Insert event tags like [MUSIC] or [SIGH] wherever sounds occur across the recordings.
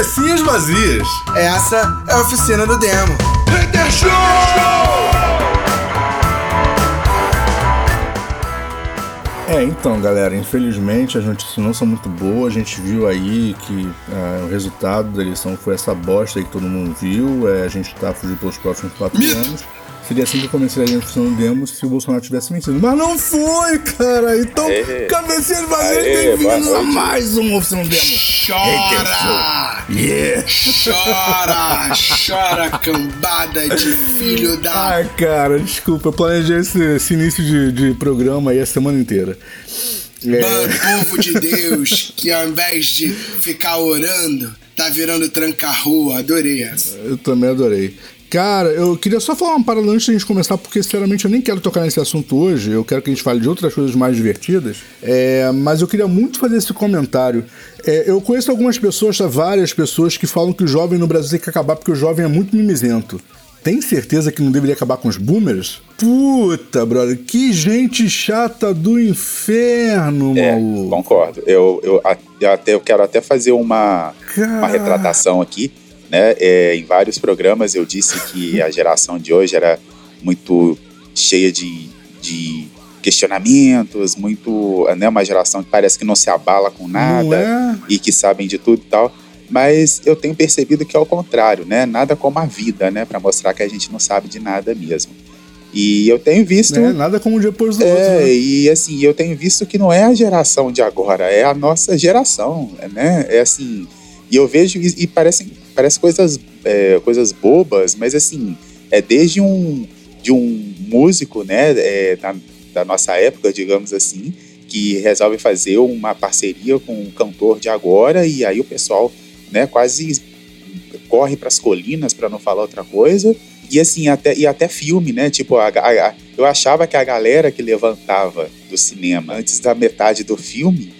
cabecinhas vazias. Essa é a oficina do demo. Hater Show! É, então, galera, infelizmente as notícias não são muito boas. A gente viu aí que uh, o resultado da eleição foi essa bosta aí que todo mundo viu. É, a gente tá fugindo pelos próximos quatro Mito. anos. Seria assim que começaria a função do demo se o Bolsonaro tivesse vencido. Mas não foi, cara! Então, Aê. cabecinha vazia bem-vindos a mais um oficina demo. Chora! Yeah! Chora! Chora, cambada de filho da. Ah, cara, desculpa, eu planejei esse, esse início de, de programa aí a semana inteira. É... Mano, povo de Deus, que ao invés de ficar orando, tá virando tranca-rua. Adorei essa. Eu também adorei. Cara, eu queria só falar uma parada antes de a gente começar, porque sinceramente eu nem quero tocar nesse assunto hoje. Eu quero que a gente fale de outras coisas mais divertidas. É, mas eu queria muito fazer esse comentário. É, eu conheço algumas pessoas, tá, várias pessoas, que falam que o jovem no Brasil tem que acabar porque o jovem é muito mimizento. Tem certeza que não deveria acabar com os boomers? Puta, brother, que gente chata do inferno, é, maluco. Concordo. Eu, eu, até, eu quero até fazer uma, uma retratação aqui né? É, em vários programas eu disse que a geração de hoje era muito cheia de, de questionamentos, muito, né, uma geração que parece que não se abala com nada é? e que sabem de tudo e tal. Mas eu tenho percebido que é o contrário, né? Nada como a vida, né? Para mostrar que a gente não sabe de nada mesmo. E eu tenho visto. É, nada como depois do é, outro. Né? E assim, eu tenho visto que não é a geração de agora, é a nossa geração, né? É assim. E eu vejo, e, e parece, parece coisas, é, coisas bobas, mas assim, é desde um, de um músico, né, é, da, da nossa época, digamos assim, que resolve fazer uma parceria com um cantor de agora, e aí o pessoal, né, quase corre para as colinas, para não falar outra coisa. E assim, até, e até filme, né? Tipo, a, a, eu achava que a galera que levantava do cinema antes da metade do filme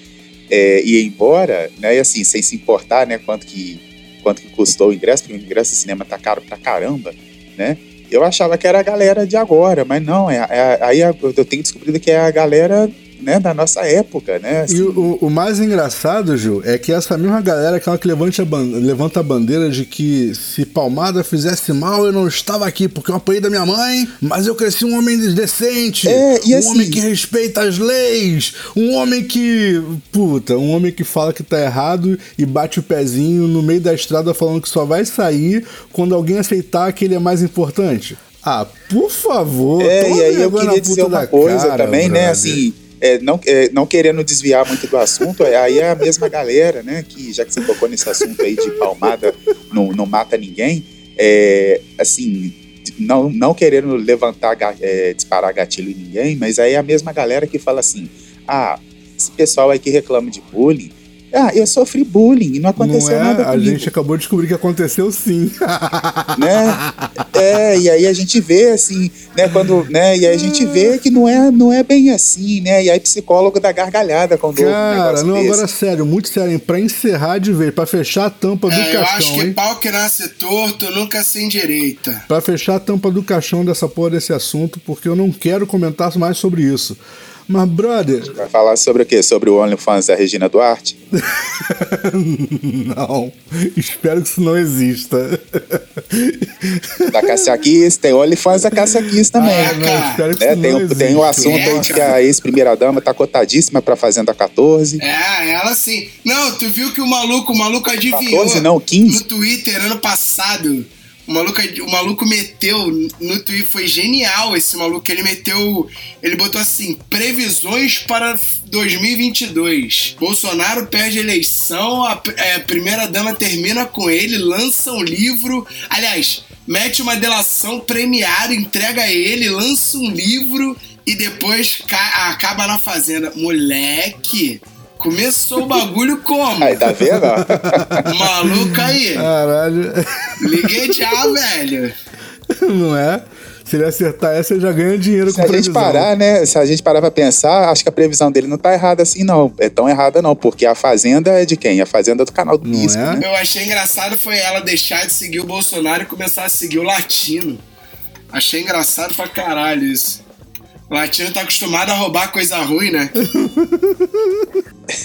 é, ia embora, né? E assim, sem se importar, né? Quanto que, quanto que custou o ingresso, porque o ingresso do cinema tá caro pra caramba, né? Eu achava que era a galera de agora, mas não, é, é aí eu tenho descobrido que é a galera né, da nossa época, né? Assim. E o, o, mais engraçado, Ju, é que essa mesma galera, aquela que levanta a, levanta a bandeira de que se Palmada fizesse mal, eu não estava aqui, porque eu apanhei da minha mãe, mas eu cresci um homem decente, é, um assim, homem que respeita as leis, um homem que. Puta, um homem que fala que tá errado e bate o pezinho no meio da estrada falando que só vai sair quando alguém aceitar que ele é mais importante. Ah, por favor. É, e aí eu queria dizer uma coisa cara, também, né, brother. né? Assim, é, não, é, não querendo desviar muito do assunto, é, aí é a mesma galera, né? Que já que você tocou nesse assunto aí de palmada não, não mata ninguém, é, assim, não, não querendo levantar, é, disparar gatilho em ninguém, mas aí é a mesma galera que fala assim: ah, esse pessoal aí que reclama de bullying ah, eu sofri bullying e não aconteceu não é? nada comigo. A gente acabou de descobrir que aconteceu sim. [LAUGHS] né? É, e aí a gente vê assim, né, quando, né, e aí a gente vê que não é, não é bem assim, né? E aí psicólogo da gargalhada quando Cara, um não, desse. agora sério, muito sério, para encerrar de vez, para fechar a tampa do é, caixão, Eu acho que hein? pau que nasce torto nunca se endireita. Para fechar a tampa do caixão dessa porra desse assunto, porque eu não quero comentar mais sobre isso. Mas, brother. Vai falar sobre o quê? Sobre o OnlyFans da Regina Duarte? [LAUGHS] não. Espero que isso não exista. Da Cassia Kiss, tem OnlyFans da Cassia Kiss também. Ah, não, espero que é, isso tem, não tem o assunto é, aí de que a ex-primeira-dama tá cotadíssima pra Fazenda 14. É, ela sim. Não, tu viu que o maluco, o maluco adivinhou. 14 não, 15. No Twitter ano passado. O maluco, o maluco meteu no Twitter, foi genial esse maluco. Ele meteu. Ele botou assim: previsões para 2022. Bolsonaro perde a eleição, a, é, a primeira-dama termina com ele, lança um livro. Aliás, mete uma delação premiada, entrega a ele, lança um livro e depois acaba na fazenda. Moleque! Começou o bagulho como? Aí, tá vendo? [LAUGHS] Maluco aí. Caralho. Liguei já, velho. Não é? Se ele acertar essa, ele já ganha dinheiro se com a gente parar, né? Se a gente parar pra pensar, acho que a previsão dele não tá errada assim, não. É tão errada, não, porque a Fazenda é de quem? A Fazenda é do canal do não é? né? Eu achei engraçado foi ela deixar de seguir o Bolsonaro e começar a seguir o Latino. Achei engraçado pra caralho isso. O latino tá acostumado a roubar coisa ruim, né?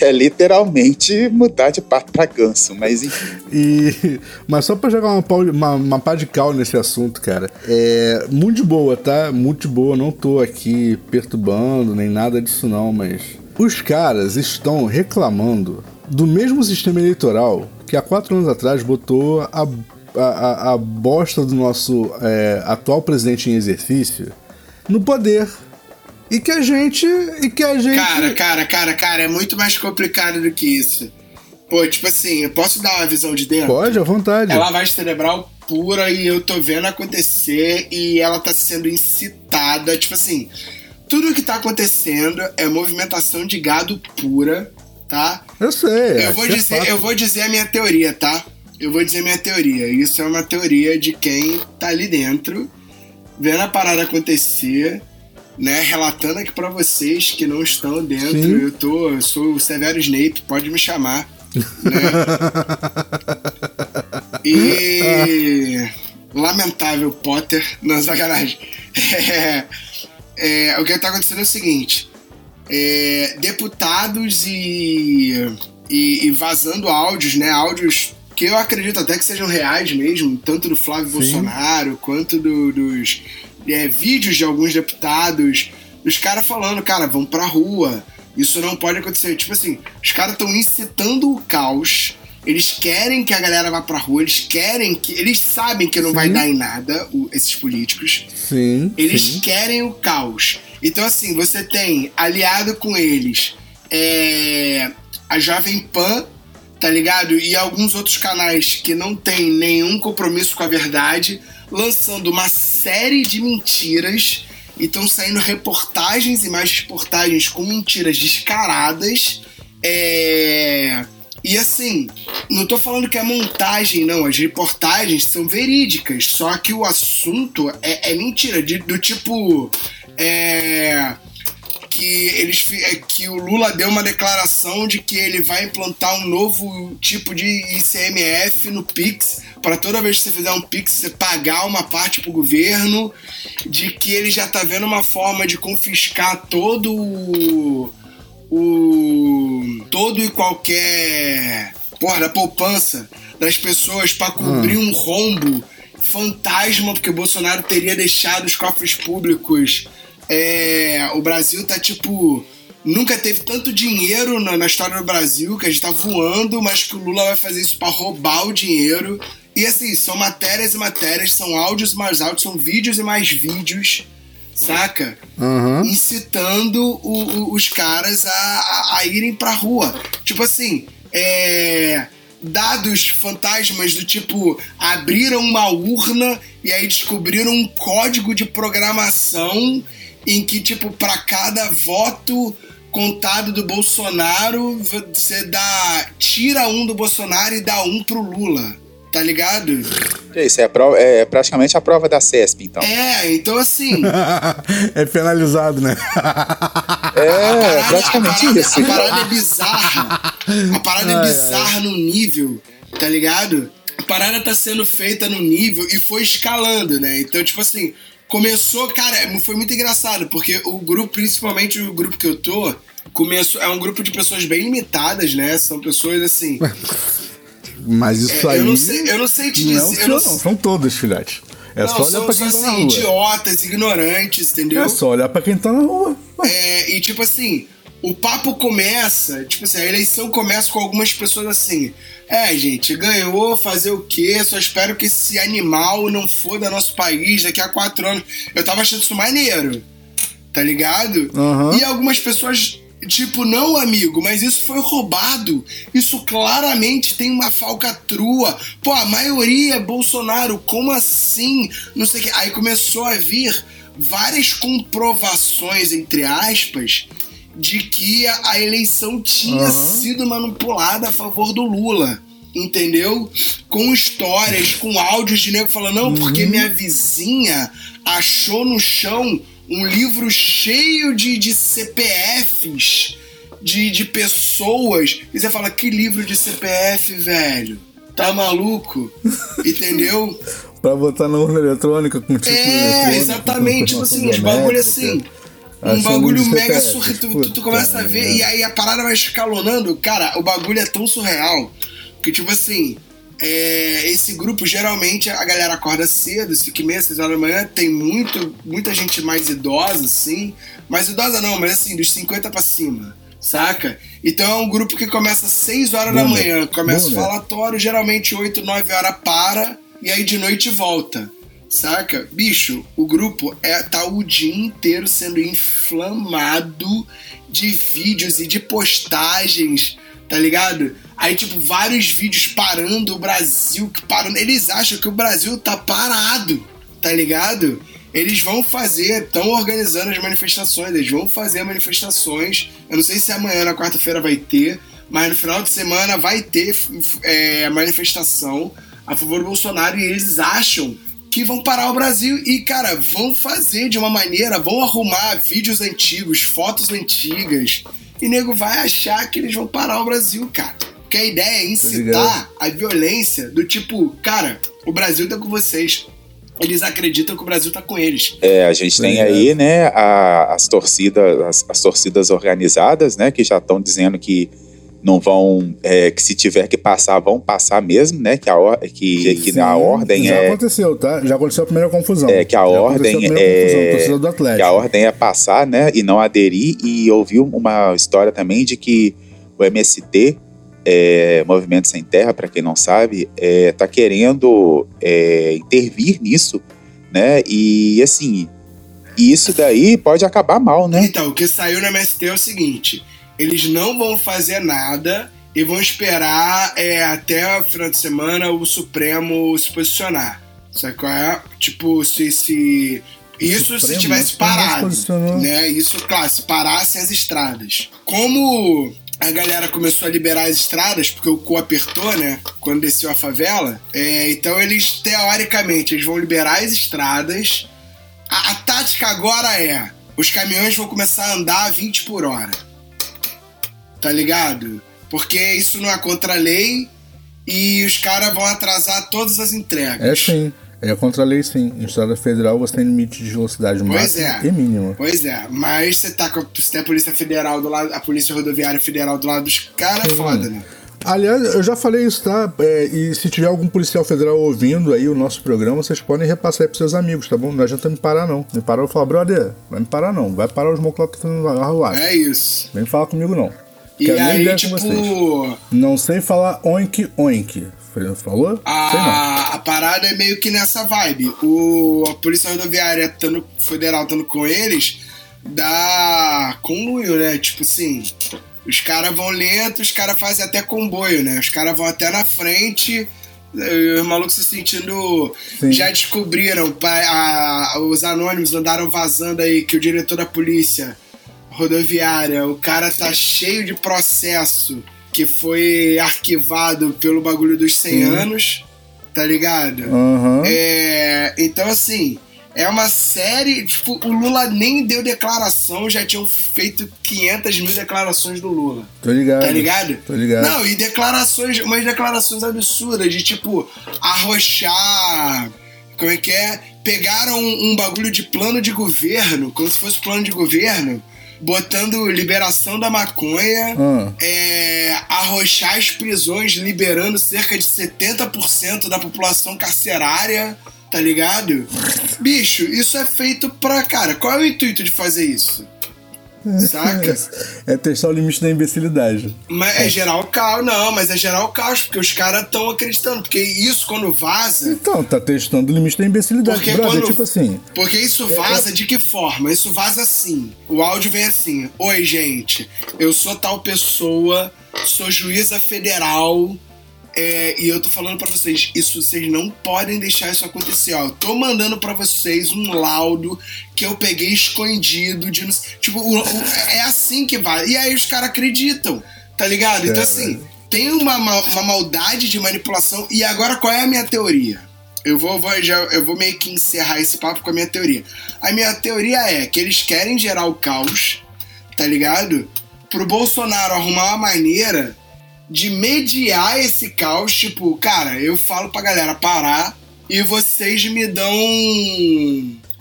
é literalmente mudar de pato pra ganso, mas enfim. E, mas só pra jogar uma, uma, uma pá de cal nesse assunto, cara, é muito boa, tá? Muito boa, não tô aqui perturbando nem nada disso não, mas os caras estão reclamando do mesmo sistema eleitoral que há quatro anos atrás botou a, a, a bosta do nosso é, atual presidente em exercício no poder. E que a gente. E que a gente. Cara, cara, cara, cara, é muito mais complicado do que isso. Pô, tipo assim, eu posso dar uma visão de dentro? Pode, à vontade. É lavagem cerebral pura e eu tô vendo acontecer e ela tá sendo incitada. Tipo assim, tudo o que tá acontecendo é movimentação de gado pura, tá? Eu sei. Eu vou, dizer, é eu vou dizer a minha teoria, tá? Eu vou dizer minha teoria. Isso é uma teoria de quem tá ali dentro, vendo a parada acontecer né, relatando aqui para vocês que não estão dentro. Sim. Eu tô, eu sou o Severo Snape, pode me chamar. Né? [LAUGHS] e lamentável Potter, não sacanagem. [LAUGHS] É, é, o que está acontecendo é o seguinte: é, deputados e, e, e, vazando áudios, né? Áudios que eu acredito até que sejam reais mesmo, tanto do Flávio Sim. Bolsonaro quanto do, dos é, vídeos de alguns deputados, os caras falando, cara, vão pra rua, isso não pode acontecer. Tipo assim, os caras estão incitando o caos. Eles querem que a galera vá pra rua, eles querem que. Eles sabem que não sim. vai dar em nada, o, esses políticos. Sim. Eles sim. querem o caos. Então, assim, você tem aliado com eles é, a Jovem Pan, tá ligado? E alguns outros canais que não tem nenhum compromisso com a verdade lançando uma série de mentiras e estão saindo reportagens e mais reportagens com mentiras descaradas. É... E assim, não tô falando que é montagem, não. As reportagens são verídicas, só que o assunto é, é mentira. De, do tipo. É que eles é, que o Lula deu uma declaração de que ele vai implantar um novo tipo de ICMF no Pix para toda vez que você fizer um Pix você pagar uma parte pro governo, de que ele já tá vendo uma forma de confiscar todo o, o todo e qualquer porra da poupança das pessoas para cobrir hum. um rombo fantasma porque o Bolsonaro teria deixado os cofres públicos é, o Brasil tá tipo. Nunca teve tanto dinheiro na, na, história do Brasil, que a gente tá voando, mas que o Lula vai fazer isso para roubar o dinheiro. E assim, são matérias e matérias, são áudios e mais áudios, são vídeos e mais vídeos, saca? Uhum. Incitando o, o, os caras a, a, a, irem pra rua. Tipo assim, é dados fantasmas do tipo abriram uma urna e aí descobriram um código de programação em que, tipo, para cada voto contado do Bolsonaro, você dá. tira um do Bolsonaro e dá um pro Lula. Tá ligado? Isso, é, prova, é praticamente a prova da CESP, então. É, então assim. [LAUGHS] é penalizado, né? é, parada, praticamente a parada, isso. A parada é bizarra. A parada é bizarra no nível, tá ligado? A parada tá sendo feita no nível e foi escalando, né? Então, tipo assim, começou, cara, foi muito engraçado, porque o grupo, principalmente o grupo que eu tô, começou, é um grupo de pessoas bem limitadas, né? São pessoas assim. Mas isso é, aí. Eu não sei, eu não sei te dizer. Não, não, não, são todos, filhote. É não, só olhar são, pra quem tá na assim, rua. idiotas, ignorantes, entendeu? É só olhar pra quem tá na rua. É, e tipo assim, o papo começa, tipo assim, a eleição começa com algumas pessoas assim. É, gente, ganhou, fazer o quê? Só espero que esse animal não foda nosso país daqui a quatro anos. Eu tava achando isso maneiro, tá ligado? Uhum. E algumas pessoas, tipo, não, amigo, mas isso foi roubado. Isso claramente tem uma falcatrua. Pô, a maioria é Bolsonaro, como assim? Não sei o que. Aí começou a vir várias comprovações, entre aspas, de que a, eleição tinha uhum. sido manipulada a favor do Lula. Entendeu? Com histórias, com áudios de nego falando, não, porque uhum. minha vizinha achou no chão um livro cheio de, de CPFs de, de pessoas. E você fala, que livro de CPF, velho? Tá maluco? [LAUGHS] Entendeu? pra botar na urna eletrônica com tipo É, exatamente. Tipo assim, os bagulho assim. Um bagulho mega surreal. Tu, tu, tu, começa a ver é. e aí a parada vai escalonando. Cara, o bagulho é tão surreal que, tipo assim, é, esse grupo geralmente a galera acorda cedo, 5 e meia, 6 horas da manhã, tem muito, muita gente mais idosa, assim. Mais idosa não, mas assim, dos 50 pra cima, saca? Então é um grupo que começa às 6 horas Bom, da manhã, começa o falatório, geralmente 8, 9 horas para, e aí de noite volta. Saca? Bicho, o grupo é, tá o dia inteiro sendo inflamado de vídeos e de postagens, tá ligado? Aí, tipo, vários vídeos parando o Brasil, parando. Eles acham que o Brasil tá parado, tá ligado? Eles vão fazer, estão organizando as manifestações, eles vão fazer manifestações. Eu não sei se amanhã, na quarta-feira, vai ter, mas no final de semana vai ter é, manifestação a favor do Bolsonaro e eles acham que vão parar o Brasil e, cara, vão fazer de uma maneira, vão arrumar vídeos antigos, fotos antigas, e nego vai achar que eles vão parar o Brasil, cara. Porque a ideia é incitar a violência do tipo, cara, o Brasil tá com vocês. Eles acreditam que o Brasil tá com eles. É, a gente tem aí, né, a, as torcidas, as, as torcidas organizadas, né, que já estão dizendo que não vão, é, que se tiver que passar, vão passar mesmo, né? Que a, or que, que Sim, a ordem já é. Já aconteceu, tá? Já aconteceu a primeira confusão. É, que a já ordem a é. Confusão, que a ordem é passar, né? E não aderir. E ouviu uma história também de que o MST, é, Movimento Sem Terra, para quem não sabe, está é, querendo é, intervir nisso, né? E assim, isso daí pode acabar mal, né? Então, o que saiu no MST é o seguinte eles não vão fazer nada e vão esperar é, até o final de semana o Supremo se posicionar. Sabe qual é? Tipo, se. se isso Supremo, se tivesse parado. Né? Isso, claro, se parassem as estradas. Como a galera começou a liberar as estradas, porque o cu apertou, né? Quando desceu a favela. É, então eles, teoricamente, eles vão liberar as estradas. A, a tática agora é: os caminhões vão começar a andar a 20 por hora tá ligado? Porque isso não é contra a lei e os caras vão atrasar todas as entregas. É sim. É contra a lei, sim. Em estrada federal você tem limite de velocidade máxima é. e mínima. Pois é, mas você tá com você tem a Polícia Federal do lado, a Polícia Rodoviária Federal do lado dos caras, é foda, né? Aliás, eu já falei isso, tá? É, e se tiver algum policial federal ouvindo aí o nosso programa, vocês podem repassar aí pros seus amigos, tá bom? Não adianta me parar, não. Me parar, eu falo, brother, vai me parar, não. Vai parar os moclocos que estão fazendo arruaça. É isso. Vem falar comigo, não. E aí, tipo. Não sei falar oink oink. Falou? A, a parada é meio que nessa vibe. O, a Polícia Rodoviária tando, Federal estando com eles dá conluio, né? Tipo assim, os caras vão lento, os caras fazem até comboio, né? Os caras vão até na frente, os malucos se sentindo. Sim. Já descobriram, a, os anônimos andaram vazando aí que o diretor da polícia rodoviária, o cara tá cheio de processo que foi arquivado pelo bagulho dos 100 uhum. anos, tá ligado? Uhum. É, então, assim, é uma série. Tipo, o Lula nem deu declaração, já tinham feito 500 mil declarações do Lula. Tô ligado. Tá ligado? Tô ligado. Não, e declarações, umas declarações absurdas de tipo, arrochar. Como é que é? Pegaram um, um bagulho de plano de governo, como se fosse plano de governo botando liberação da maconha, hum. é, arrochar as prisões, liberando cerca de 70% da população carcerária, tá ligado? Bicho, isso é feito pra. Cara, qual é o intuito de fazer isso? Saca? [LAUGHS] É testar o limite da imbecilidade. Mas é, gerar o caos, não, mas é gerar o caos, porque os caras estão acreditando. Porque isso, quando vaza. Então, tá testando o limite da imbecilidade. Porque quando, tipo assim. Porque isso vaza é, de que forma? Isso vaza assim. O áudio vem assim: Oi, gente, eu sou tal pessoa, sou juíza federal é, e eu tô falando para vocês, isso vocês não podem deixar isso acontecer. Ó, eu tô mandando para vocês um laudo que eu peguei escondido de tipo, o, o, é assim que vai. E aí os caras acreditam, tá ligado? Então assim, tem uma, uma maldade de manipulação. E agora qual é a minha teoria? Eu vou, vou, já, eu vou meio que encerrar esse papo com a minha teoria. A minha teoria é que eles querem gerar o caos, tá ligado? Pro Bolsonaro arrumar uma maneira de mediar esse caos, tipo, cara, eu falo pra galera parar e vocês me dão.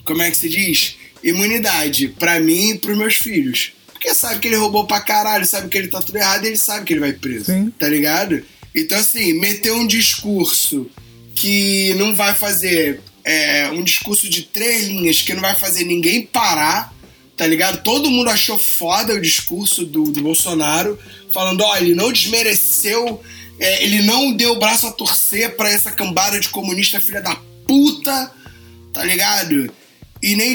Como é que se diz? imunidade para mim e pros meus filhos. Porque sabe que ele roubou pra caralho, sabe que ele tá tudo errado, ele sabe que ele vai preso. Sim. Tá ligado? Então, assim, meter um discurso que não vai fazer. É, um discurso de três linhas que não vai fazer ninguém parar, tá ligado? Todo mundo achou foda o discurso do, do Bolsonaro, falando: ó, ele não desmereceu, é, ele não deu o braço a torcer para essa cambada de comunista filha da puta, tá ligado? e nem,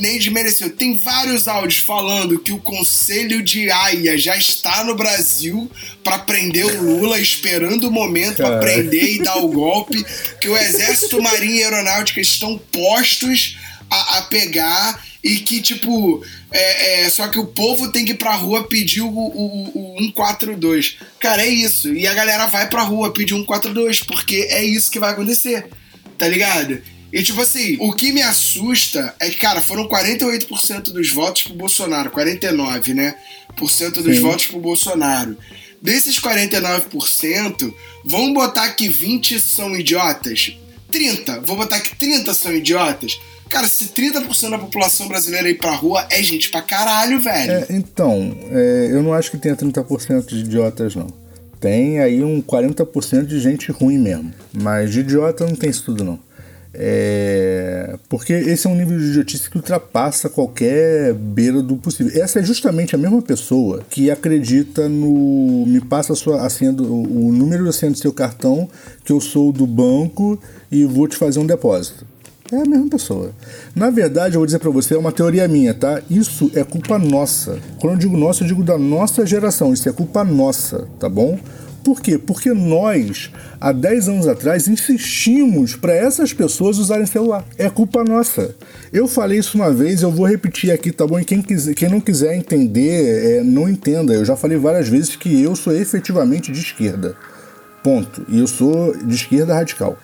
nem desmereceu. Tem vários áudios falando que o Conselho de Haia já está no Brasil para prender o Lula, esperando o momento para prender e dar o golpe, que o Exército, Marinha e Aeronáutica estão postos a, a pegar e que, tipo, é, é, só que o povo tem que ir pra rua pedir o, o, o 142. Cara, é isso. E a galera vai pra rua pedir o 142, porque é isso que vai acontecer. Tá ligado? E tipo assim, o que me assusta é que, cara, foram 48% dos votos pro Bolsonaro, 49, né? Por cento dos Sim. votos pro Bolsonaro. Desses 49%, vamos botar que 20 são idiotas? 30. Vou botar que 30 são idiotas. Cara, se 30% da população brasileira ir pra rua, é gente pra caralho, velho. É, então, é, eu não acho que tenha 30% de idiotas, não. Tem aí um 40% de gente ruim mesmo. Mas de idiota não tem isso tudo, não. É... Porque esse é um nível de idiotice que ultrapassa qualquer beira do possível. Essa é justamente a mesma pessoa que acredita no. Me passa a, sua, a senha do, o número da senha do seu cartão, que eu sou do banco e vou te fazer um depósito. É a mesma pessoa. Na verdade, eu vou dizer para você, é uma teoria minha, tá? Isso é culpa nossa. Quando eu digo nossa, eu digo da nossa geração. Isso é culpa nossa, tá bom? Por quê? Porque nós, há 10 anos atrás, insistimos para essas pessoas usarem celular. É culpa nossa. Eu falei isso uma vez, eu vou repetir aqui, tá bom? E quem, quiser, quem não quiser entender, é, não entenda. Eu já falei várias vezes que eu sou efetivamente de esquerda. Ponto. E eu sou de esquerda radical.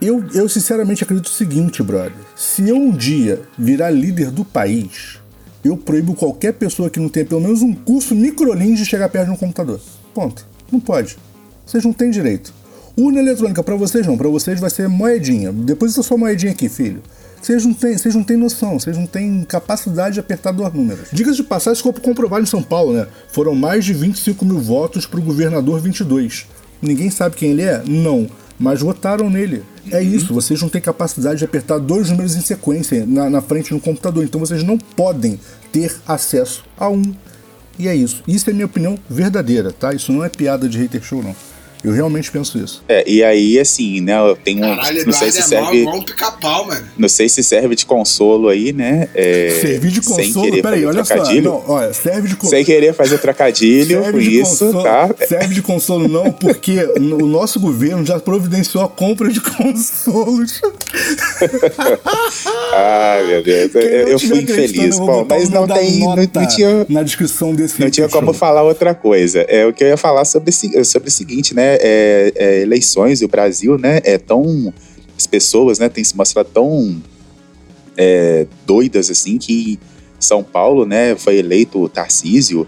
Eu, eu sinceramente acredito o seguinte, brother. Se eu um dia virar líder do país, eu proíbo qualquer pessoa que não tenha pelo menos um curso microlins de chegar perto de um computador. Ponto. Não pode. Vocês não têm direito. Urna eletrônica para vocês não, para vocês vai ser moedinha. Depois essa sua moedinha aqui, filho. Vocês não têm, vocês não têm noção, vocês não têm capacidade de apertar dois números. Dicas de passagem, ficou comprovado em São Paulo, né? Foram mais de 25 mil votos para o governador 22. Ninguém sabe quem ele é? Não. Mas votaram nele. É isso, vocês não têm capacidade de apertar dois números em sequência na, na frente no computador. Então vocês não podem ter acesso a um e é isso. Isso é minha opinião verdadeira, tá? Isso não é piada de hater show, não. Eu realmente penso isso. É, e aí, assim, né, eu tenho. Caralho, não sei se é serve. Mal, um pica-pau, mano. Não sei se serve de consolo aí, né? É, Servir de consolo? Peraí, olha trocadilho. só. Não, olha, serve de consolo. Sem querer fazer trocadilho com isso, consolo, tá? Serve de consolo, não, porque o nosso governo já providenciou a compra de [LAUGHS] consolos. [LAUGHS] Ai, meu Deus. Eu, eu fui infeliz. Bom, mas não tem. Não, não, tinha. Na descrição desse Não tinha como show. falar outra coisa. É o que eu ia falar sobre, sobre o seguinte, né? É, é, eleições e o Brasil, né, é tão as pessoas, né, têm se mostrado tão é, doidas assim que São Paulo, né, foi eleito Tarcísio.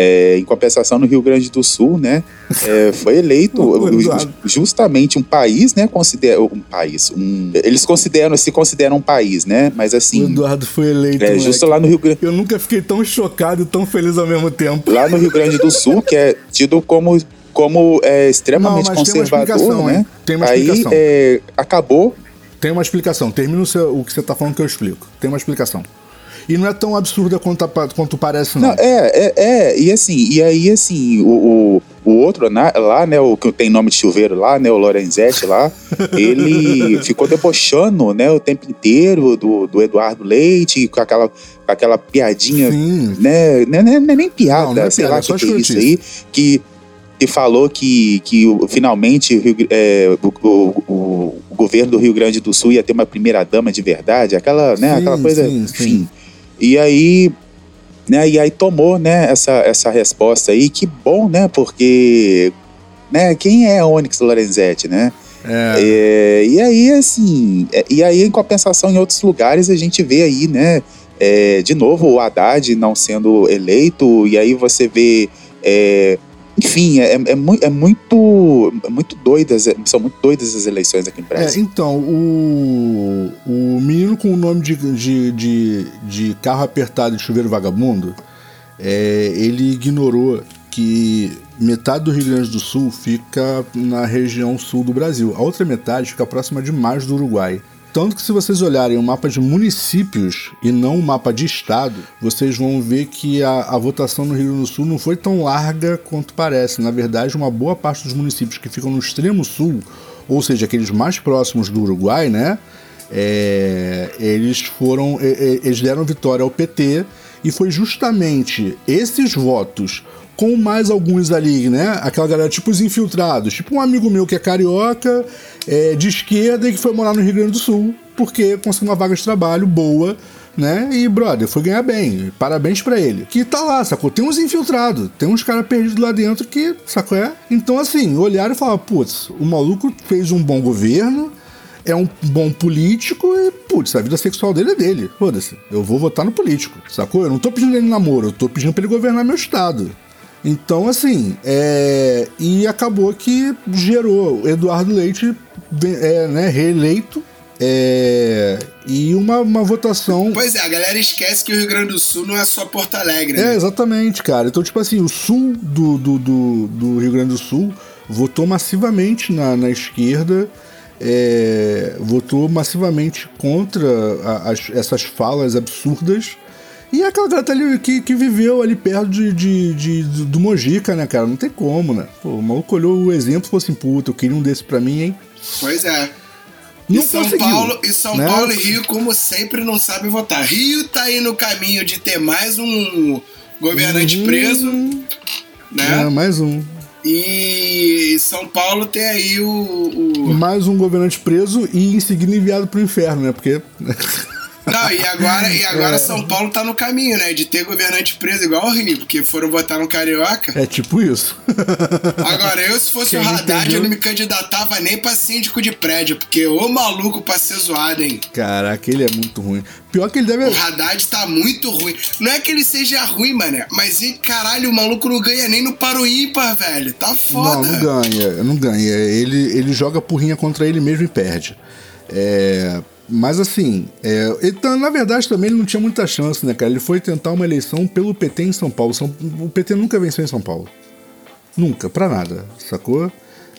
É, em compensação, no Rio Grande do Sul, né, é, foi eleito [LAUGHS] justamente um país, né, considera um país, um, eles consideram, se consideram um país, né, mas assim... O Eduardo foi eleito, é, justo lá no Rio Grande... Eu nunca fiquei tão chocado e tão feliz ao mesmo tempo. Lá no Rio Grande do Sul, que é tido como como é extremamente não, conservador, né? Tem uma explicação. Aí é, acabou. Tem uma explicação. Termina o, seu, o que você está falando que eu explico. Tem uma explicação. E não é tão absurda quanto, quanto parece, não. não é, é, é, e assim, e aí, assim, o, o, o outro né, lá, né, o que tem nome de chuveiro lá, né, o Lorenzetti lá, [LAUGHS] ele ficou debochando, né, o tempo inteiro do, do Eduardo Leite, com aquela, aquela piadinha, Sim. né, não, é nem piada, não, não é sei piada, lá o que, que é isso aí, que que falou que, que finalmente o, é, o, o, o, governo do Rio Grande do Sul ia ter uma primeira dama de verdade, aquela, né, sim, aquela coisa, sim, enfim. Sim. E aí, né, e aí tomou, né, essa, essa resposta aí, que bom, né, porque, né, quem é Onyx Lorenzetti, né? É. É, e aí, assim, é, e aí em compensação em outros lugares a gente vê aí, né, é, de novo o Haddad não sendo eleito, e aí você vê é, enfim, é, é, mu é muito, é muito doidas, é, são muito doidas as eleições aqui em Brasília. É, então, o, o menino com o nome de, de, de, de carro apertado de chuveiro vagabundo, é, ele ignorou que metade do Rio Grande do Sul fica na região sul do Brasil, a outra metade fica próxima demais do Uruguai. Tanto que se vocês olharem o mapa de municípios e não o mapa de estado, vocês vão ver que a, a, votação no Rio Grande do Sul não foi tão larga quanto parece. Na verdade, uma boa parte dos municípios que ficam no extremo sul, ou seja, aqueles mais próximos do Uruguai, né? É, eles foram. Eles deram vitória ao PT e foi justamente esses votos com mais alguns ali, né? Aquela galera tipo os infiltrados, tipo um amigo meu que é carioca, é, de esquerda e que foi morar no Rio Grande do Sul, porque conseguiu uma vaga de trabalho boa, né? E, brother, foi ganhar bem. Parabéns para ele. Que tá lá, sacou? Tem uns infiltrados, tem uns caras perdidos lá dentro que, sacou? É? Então, assim, olharam e falaram, putz, o maluco fez um bom governo, é um bom político e, putz, a vida sexual dele é dele. Foda-se, eu vou votar no político, sacou? Eu não tô pedindo ele namoro, eu tô pedindo pra ele governar meu estado. Então, assim, é... e acabou que gerou Eduardo Leite é, né, reeleito é, e uma, uma votação. Pois é, a galera esquece que o Rio Grande do Sul não é só Porto Alegre. Né? É, exatamente, cara. Então, tipo assim, o sul do, do, do, do Rio Grande do Sul votou massivamente na, na esquerda, é, votou massivamente contra a, as, essas falas absurdas e é aquela garota ali que, que viveu ali perto de, de, de, do Mojica, né, cara? Não tem como, né? Pô, o maluco olhou o exemplo e falou assim: puta, eu queria um desse pra mim, hein? Pois é. Não e São Paulo e São né? Paulo e Rio, como sempre, não sabem votar. Rio tá aí no caminho de ter mais um governante uhum. preso, né? É, mais um. E São Paulo tem aí o, o... Mais um governante preso e em seguida enviado pro inferno, né? Porque. [LAUGHS] Não, e agora, e agora é. São Paulo tá no caminho, né? De ter governante preso igual o Rio, porque foram votar no Carioca. É tipo isso. [LAUGHS] Agora, eu, se fosse Quem o Haddad, entendeu? eu não me candidatava nem pra síndico de prédio, porque o maluco pra ser zoado, hein? Caraca, ele é muito ruim. Pior que ele deve. O Haddad tá muito ruim. Não é que ele seja ruim, mané, mas e caralho, o maluco não ganha nem no paro ímpar, velho. Tá foda. Não, não ganha, não ganha. Ele, ele joga porrinha contra ele mesmo e perde. É mas assim, é, então, na verdade também ele não tinha muita chance, né, cara? Ele foi tentar uma eleição pelo PT em São Paulo. São, o PT nunca venceu em São Paulo. Nunca, pra nada, sacou?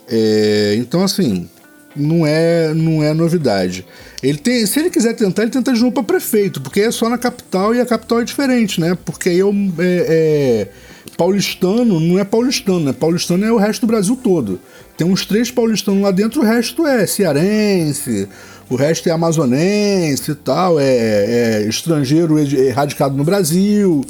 É, então, assim, não é, não é novidade. Ele tem, se ele quiser tentar, ele tenta de novo para prefeito, porque é só na capital e a capital é diferente, né? Porque aí é, é, é paulistano, não é paulistano, né? Paulistano é o resto do Brasil todo. Tem uns três paulistanos lá dentro, o resto é cearense, o resto é amazonense e tal, é, é estrangeiro radicado no Brasil.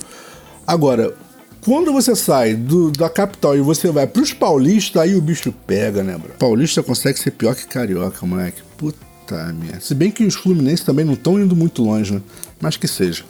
Agora, quando você sai do, da capital e você vai pros paulistas, aí o bicho pega, né, bro? Paulista consegue ser pior que carioca, moleque. Puta merda. Se bem que os fluminenses também não estão indo muito longe, né? Mas que seja.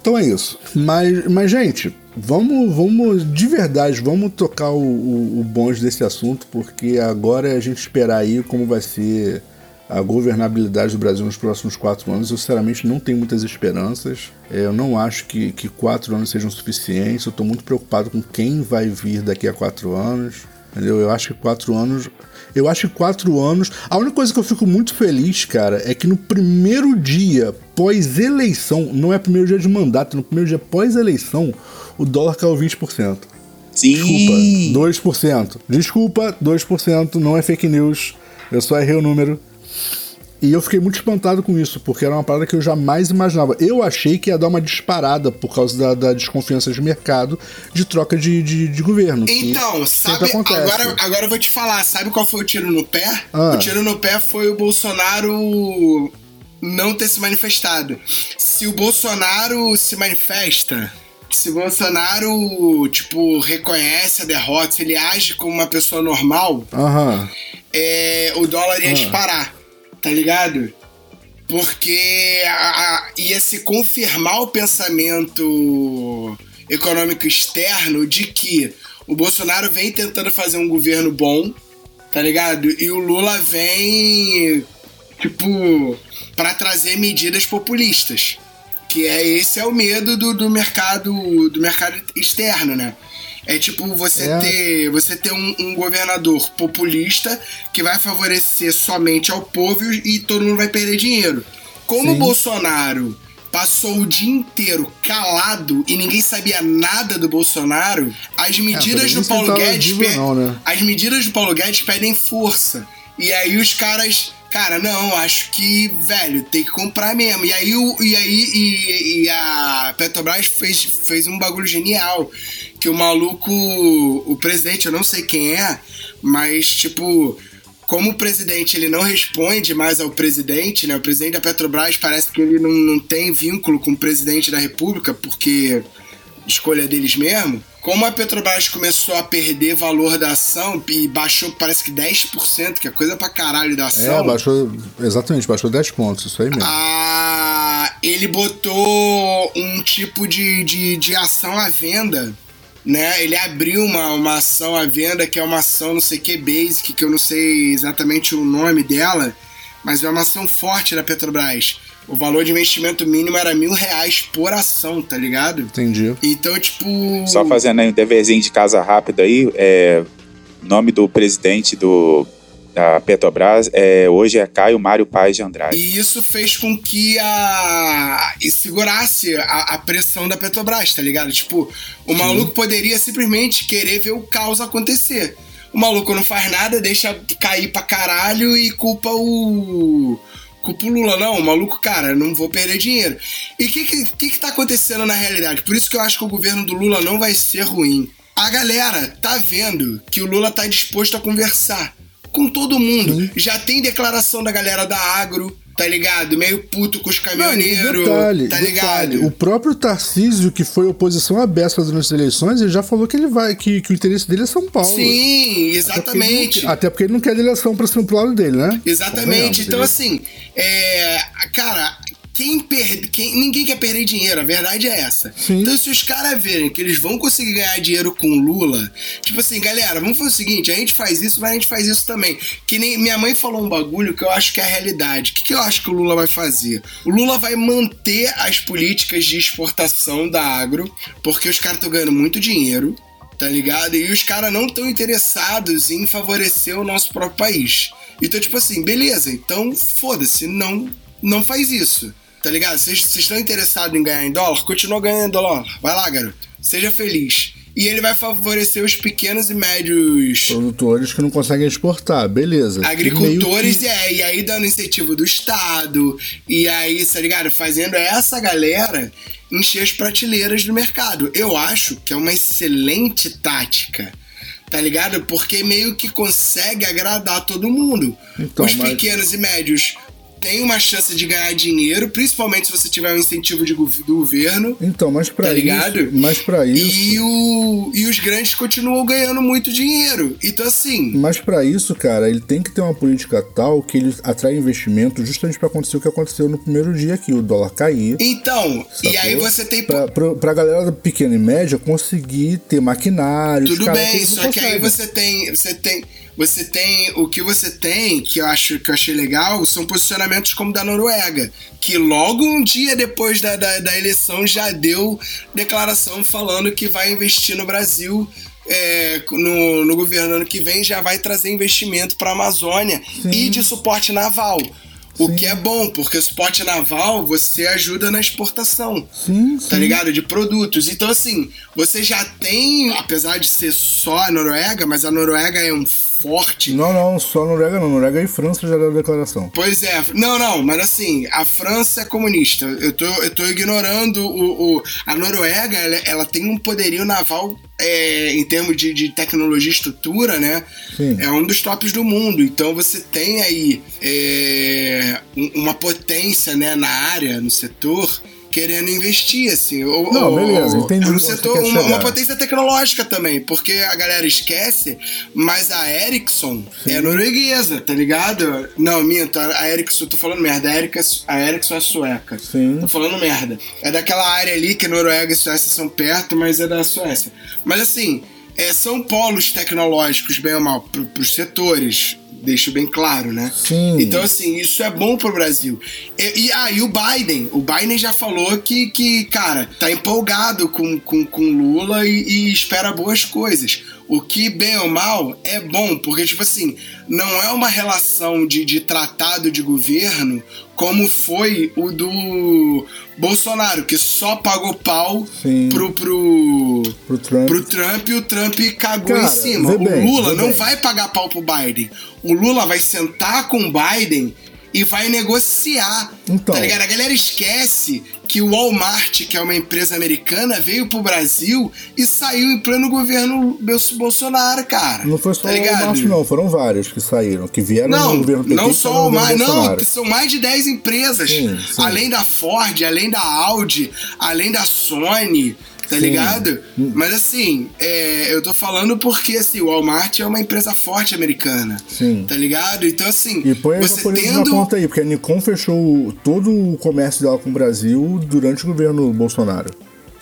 Então é isso. Mas, mas gente, vamos, vamos de verdade, vamos tocar o, o, o bonde desse assunto, porque agora é a gente esperar aí como vai ser a governabilidade do Brasil nos próximos quatro anos, eu sinceramente não tenho muitas esperanças. É, eu não acho que, que quatro anos sejam suficientes. Eu estou muito preocupado com quem vai vir daqui a quatro anos. Entendeu? Eu acho que quatro anos. Eu acho que quatro anos. A única coisa que eu fico muito feliz, cara, é que no primeiro dia pós-eleição, não é primeiro dia de mandato, no primeiro dia pós-eleição, o dólar caiu 20%. Sim. Desculpa, 2%. Desculpa, 2%, não é fake news. Eu só errei o número. E eu fiquei muito espantado com isso, porque era uma parada que eu jamais imaginava. Eu achei que ia dar uma disparada por causa da, da desconfiança de mercado de troca de, de, de governo. Então, sabe, agora, agora eu vou te falar, sabe qual foi o tiro no pé? Ah. O tiro no pé foi o Bolsonaro não ter se manifestado. Se o Bolsonaro se manifesta, se o Bolsonaro, tipo, reconhece a derrota, se ele age como uma pessoa normal, uhum. é, o dólar ia uhum. disparar tá ligado? Porque ia se confirmar o pensamento econômico externo de que o Bolsonaro vem tentando fazer um governo bom, tá ligado? E o Lula vem, tipo, para trazer medidas populistas. Que é esse é o medo do, do mercado do mercado externo, né? É tipo você É. ter, você ter um, um governador populista que vai favorecer somente ao povo e todo mundo vai perder dinheiro. Como Sim. o Bolsonaro passou o dia inteiro calado e ninguém sabia nada do Bolsonaro, as medidas também do Paulo Guedes não, né? as medidas do Paulo Guedes pedem força. E aí os caras, cara, não, acho que, velho, tem que comprar mesmo. E aí, o, e, aí e, e a Petrobras fez, fez um bagulho genial. Que o maluco, o presidente, eu não sei quem é, mas tipo. Como o presidente ele não responde mais ao presidente, né? O presidente da Petrobras parece que ele não, não tem vínculo com o presidente da República, porque escolha deles mesmo. Como a Petrobras começou a perder valor da ação e baixou, parece que 10%, que é coisa pra caralho da ação. É, baixou. Exatamente, baixou 10 pontos, isso aí mesmo. Ah, ele botou um tipo de, de, de ação à venda, né? Ele abriu uma, uma ação à venda que é uma ação não sei que basic, que eu não sei exatamente o nome dela, mas é uma ação forte da Petrobras. O valor de investimento mínimo era mil reais por ação, tá ligado? Entendi. Então, tipo. Só fazendo aí um deverzinho de casa rápido aí, é, nome do presidente do, da Petrobras é, hoje é Caio Mário Paz de Andrade. E isso fez com que a. e segurasse a, a pressão da Petrobras, tá ligado? Tipo, o maluco poderia simplesmente querer ver o caos acontecer. O maluco não faz nada, deixa cair pra caralho e culpa o. Culpa o Lula, não. O maluco, cara, não vou perder dinheiro. E o que, que, que que tá acontecendo na realidade? Por isso que eu acho que o governo do Lula não vai ser ruim. A galera tá vendo que o Lula tá disposto a conversar com todo mundo. Já tem declaração da galera da agro, tá ligado? Meio puto com os Não, caminhoneiros, detalhe, tá ligado? detalhe, o próprio Tarcísio, que foi oposição aberta durante as eleições, ele já falou que ele vai, que, que o interesse dele é São Paulo. Sim, Até porque ele não exatamente. Até porque ele não quer eleição pra ser pro lado dele, né? Exatamente. Convenhamos, Então, ele- assim, é, cara, quem perde. Quem, ninguém quer perder dinheiro, a verdade é essa. Sim. Então, se os caras verem que eles vão conseguir ganhar dinheiro com o Lula, tipo assim, galera, vamos fazer o seguinte: a gente faz isso, mas a gente faz isso também. Que nem minha mãe falou um bagulho que eu acho que é a realidade. O que, que eu acho que o Lula vai fazer? O Lula vai manter as políticas de exportação da agro, porque os caras estão ganhando muito dinheiro tá ligado? E os caras não estão interessados em favorecer o nosso próprio país. Então, tipo assim, beleza, então foda-se, não, não faz isso, tá ligado? Vocês estão interessados em ganhar em dólar? Continua ganhando em dólar. Vai lá, garoto. Seja feliz. E ele vai favorecer os pequenos e médios Produtores que não conseguem exportar, beleza. Que agricultores meio e, é, e aí dando incentivo do Estado, e aí, tá ligado? Fazendo essa galera encher as prateleiras do mercado. Eu acho que é uma excelente tática. Tá ligado? Porque meio que consegue agradar todo mundo. Então, Os mas- pequenos e médios têm uma chance de ganhar dinheiro, principalmente se você tiver um incentivo de do governo. Que... Então, mas pra Tá ligado? isso. Mas pra isso. E, o, e os grandes continuam ganhando muito dinheiro. Então, assim. Mas pra isso, cara, ele tem que ter uma política tal que ele atrai investimento justamente pra acontecer o que aconteceu no primeiro dia aqui, o dólar cair. Então, e sacou? aí você tem. Pra, pra, pra galera pequena e média conseguir ter maquinário. Tudo bem, só que aí você tem, você tem, você tem o que você tem, que eu acho que eu achei legal, são posicionamentos como da Noruega, que logo um dia depois da, da, da eleição já deu declaração falando que vai investir no Brasil. é, no, no governo ano que vem já vai trazer investimento para a Amazônia e de suporte naval. O que é bom, porque o suporte naval você ajuda na exportação Sim, sim. tá ligado? De produtos. Então, assim, você já tem, apesar de ser só a Noruega, mas a Noruega é um forte. Não, não, só Noruega não. Noruega e França já deram declaração. Pois é, não, não, mas assim, a França é comunista. Eu tô, eu tô ignorando o. o- a Noruega, ela, ela tem um poderio naval é, em termos de, de tecnologia e estrutura, né? Sim. É um dos tops do mundo. Então você tem aí é, um- uma potência né, na área, no setor. Querendo investir, assim. Ou, Não, ou- beleza, entendi No setor, uma, uma potência tecnológica também, porque a galera esquece, mas a Ericsson é norueguesa, tá ligado? Não, minto, a Ericsson, tô falando merda, a Ericsson, a Ericsson é sueca. Sim. Tô falando merda. É daquela área ali que Noruega e Suécia são perto, mas é da Suécia. Mas assim, é, são polos tecnológicos, bem ou mal, pro, pros setores. Deixo bem claro, né? Sim. Então, assim, isso é bom pro Brasil. E, e aí, ah, o Biden, o Biden já falou que, que cara, tá empolgado com, com, com Lula e, e espera boas coisas. O que, bem ou mal, é bom, porque, tipo assim, não é uma relação de, de tratado de governo como foi o do Bolsonaro, que só pagou pau pro, pro, pro, Trump. pro Trump e o Trump cagou Cara, em cima. bem, o Lula não bem. vai pagar pau pro Biden. O Lula vai sentar com o Biden e vai negociar. Então. Tá ligado? A galera esquece que o Walmart, que é uma empresa americana, veio pro Brasil e saiu em pleno governo Bolsonaro, cara. Não foi só tá o? Walmart, não. Foram vários que saíram, que vieram Não, no governo PT. não só o mais, não, são mais de 10 empresas. Sim, sim. Além da Ford, além da Audi, além da Sony, tá Sim. ligado? Mas assim, é, eu tô falando porque assim, o Walmart é uma empresa forte americana. Sim. Tá ligado? Então assim, E põe você tendo. na conta aí, porque a Nikon fechou todo o comércio dela com o Brasil durante o governo Bolsonaro.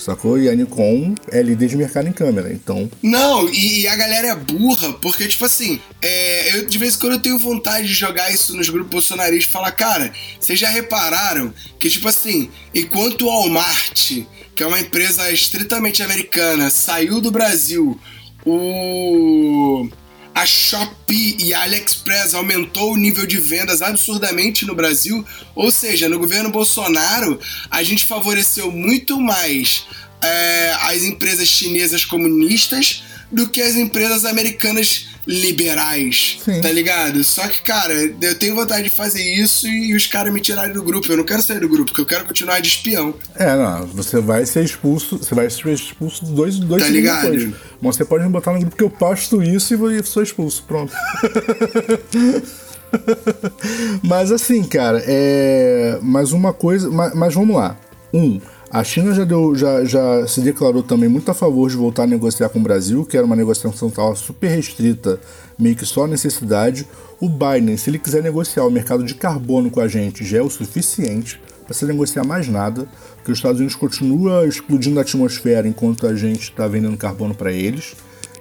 Sacou? E a Nikon é líder de mercado em câmera, então. Não, e, e a galera é burra, porque, tipo assim, é, eu de vez em quando eu tenho vontade de jogar isso nos grupos bolsonaristas e falar, cara, vocês já repararam que, tipo assim, enquanto o Walmart, que é uma empresa estritamente americana, saiu do Brasil, o. A Shopee e a AliExpress aumentou o nível de vendas absurdamente no Brasil. Ou seja, no governo Bolsonaro, a gente favoreceu muito mais é, as empresas chinesas comunistas do que as empresas americanas liberais, Sim. tá ligado? Só que, cara, eu tenho vontade de fazer isso e os caras me tirarem do grupo. Eu não quero sair do grupo, porque eu quero continuar de espião. É, não, você vai ser expulso, você vai ser expulso dois, dois Tá ligado? depois. Mas você pode me botar no grupo que eu posto isso e e sou expulso. Pronto. [LAUGHS] mas assim, cara, é. Mas uma coisa. Mas, mas vamos lá. Um, a China já, deu, já, já se declarou também muito a favor de voltar a negociar com o Brasil, que era uma negociação tava super restrita, meio que só a necessidade. O Biden, se ele quiser negociar o mercado de carbono com a gente, já é o suficiente para se negociar mais nada, porque os Estados Unidos continua explodindo a atmosfera enquanto a gente está vendendo carbono para eles.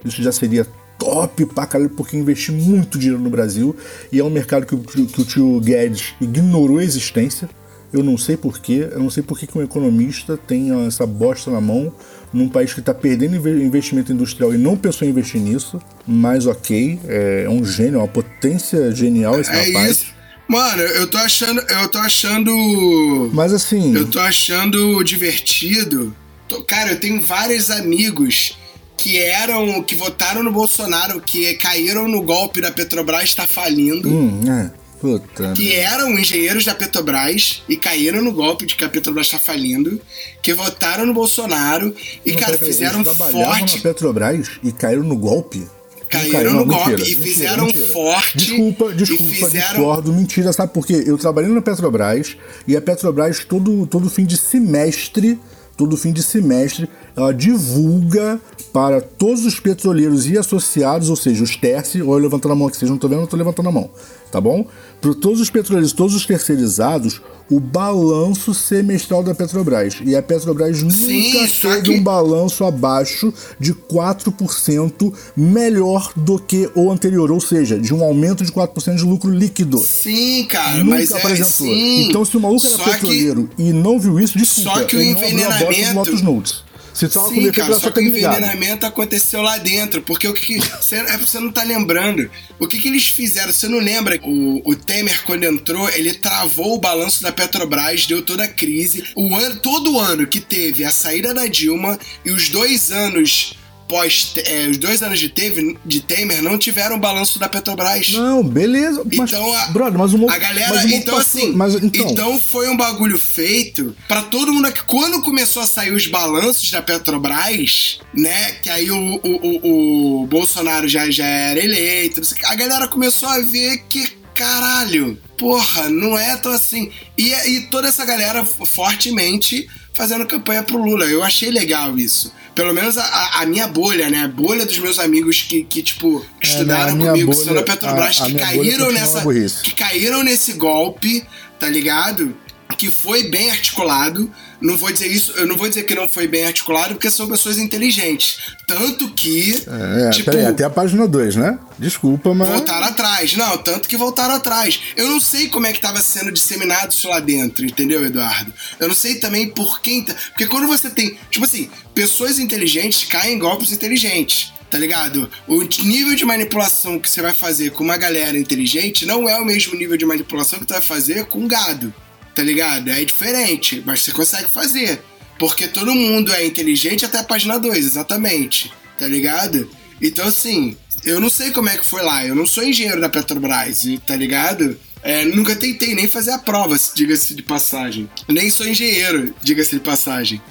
Isso já seria top pra caralho, porque investir muito dinheiro no Brasil e é um mercado que, tio- que o tio Guedes ignorou a existência. Eu não sei porquê, eu não sei por que um economista tem essa bosta na mão num país que está perdendo inve- investimento industrial e não pensou em investir nisso, mas ok, é um gênio, é uma potência genial esse É rapaz. isso. Mano, eu tô achando. Eu tô achando. Mas assim, Eu tô achando divertido. Tô- Cara, eu tenho vários amigos que eram. que votaram no Bolsonaro, que caíram no golpe da Petrobras tá falindo. hum, é, puta. Que eram engenheiros da Petrobras e caíram no golpe de que a Petrobras tá falindo, que votaram no Bolsonaro e, Não, cara, peraí, fizeram eles forte. na Petrobras e caíram no golpe? Não Caíram no golpe mentira, e mentira, fizeram mentira. forte. Desculpa, desculpa, fizeram... discordo, mentira, sabe por quê? Eu trabalhei na Petrobras e a Petrobras todo, todo fim de semestre, todo fim de semestre, ela divulga para todos os petroleiros e associados, ou seja, os terci, olha eu levantando a mão aqui, vocês não estão vendo, eu estou levantando a mão, tá bom? Para todos os petroleiros, todos os terceirizados, o balanço semestral da Petrobras. E a Petrobras nunca Sim, teve que- um balanço abaixo de 4% melhor do que o anterior, ou seja, de um aumento de 4% de lucro líquido. Sim, cara, Nunca mas é apresentou. sim. Então, se o maluco era Só que- petroleiro e não viu isso, desculpa. Só que o envenenamento-. Se com Sim, cara, só que o envenenamento aconteceu lá dentro. Porque o que. [LAUGHS] você, é você não tá lembrando. O que, que eles fizeram? Você não lembra? O, o Temer, quando entrou, ele travou o balanço da Petrobras, deu toda a crise. O ano, todo ano que teve a saída da Dilma e os dois anos pós. é, os dois anos de, teve, de Temer não tiveram balanço da Petrobras. Não, beleza. Mas, Então, a, brother, mas o a galera. mas o então, passou- assim. Mas, então, então, foi um bagulho feito pra todo mundo. que Quando começou a sair os balanços da Petrobras, né? Que aí o, o, o, o Bolsonaro já, já era eleito. o A galera começou a ver que. Caralho, porra, não é tão assim. E, e toda essa galera fortemente fazendo campanha pro Lula. Eu achei legal isso. Pelo menos a- a, minha bolha, né? A bolha dos meus amigos que, que tipo, que É, estudaram minha comigo, que bolha- são da Petrobras, a- a que caíram nessa. Que caíram nesse golpe, tá ligado? Que foi bem articulado. Não vou dizer isso, eu não vou dizer que não foi bem articulado, porque são pessoas inteligentes. Tanto que. É, tipo, peraí, até a página 2, né? Desculpa, mas. Voltaram atrás. Não, tanto que voltaram atrás. Eu não sei como é que estava sendo disseminado isso lá dentro, entendeu, Eduardo? Eu não sei também por quem. Tá... Porque quando você tem. Tipo assim, pessoas inteligentes caem em golpes inteligentes tá ligado? O nível de manipulação que você vai fazer com uma galera inteligente não é o mesmo nível de manipulação que tu vai fazer com gado tá ligado? É diferente, mas você consegue fazer. Porque todo mundo é inteligente até a página 2, exatamente. Tá ligado? Então, assim, eu não sei como é que foi lá. Eu não sou engenheiro da Petrobras, tá ligado? É, nunca tentei nem fazer a prova, diga-se de passagem. Nem sou engenheiro, diga-se de passagem.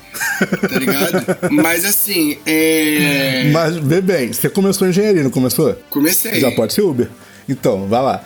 Tá ligado? [LAUGHS] Mas assim, é. Mas, vê bem, você começou engenharia, não começou? Comecei. Já pode ser Uber. Então, vai lá.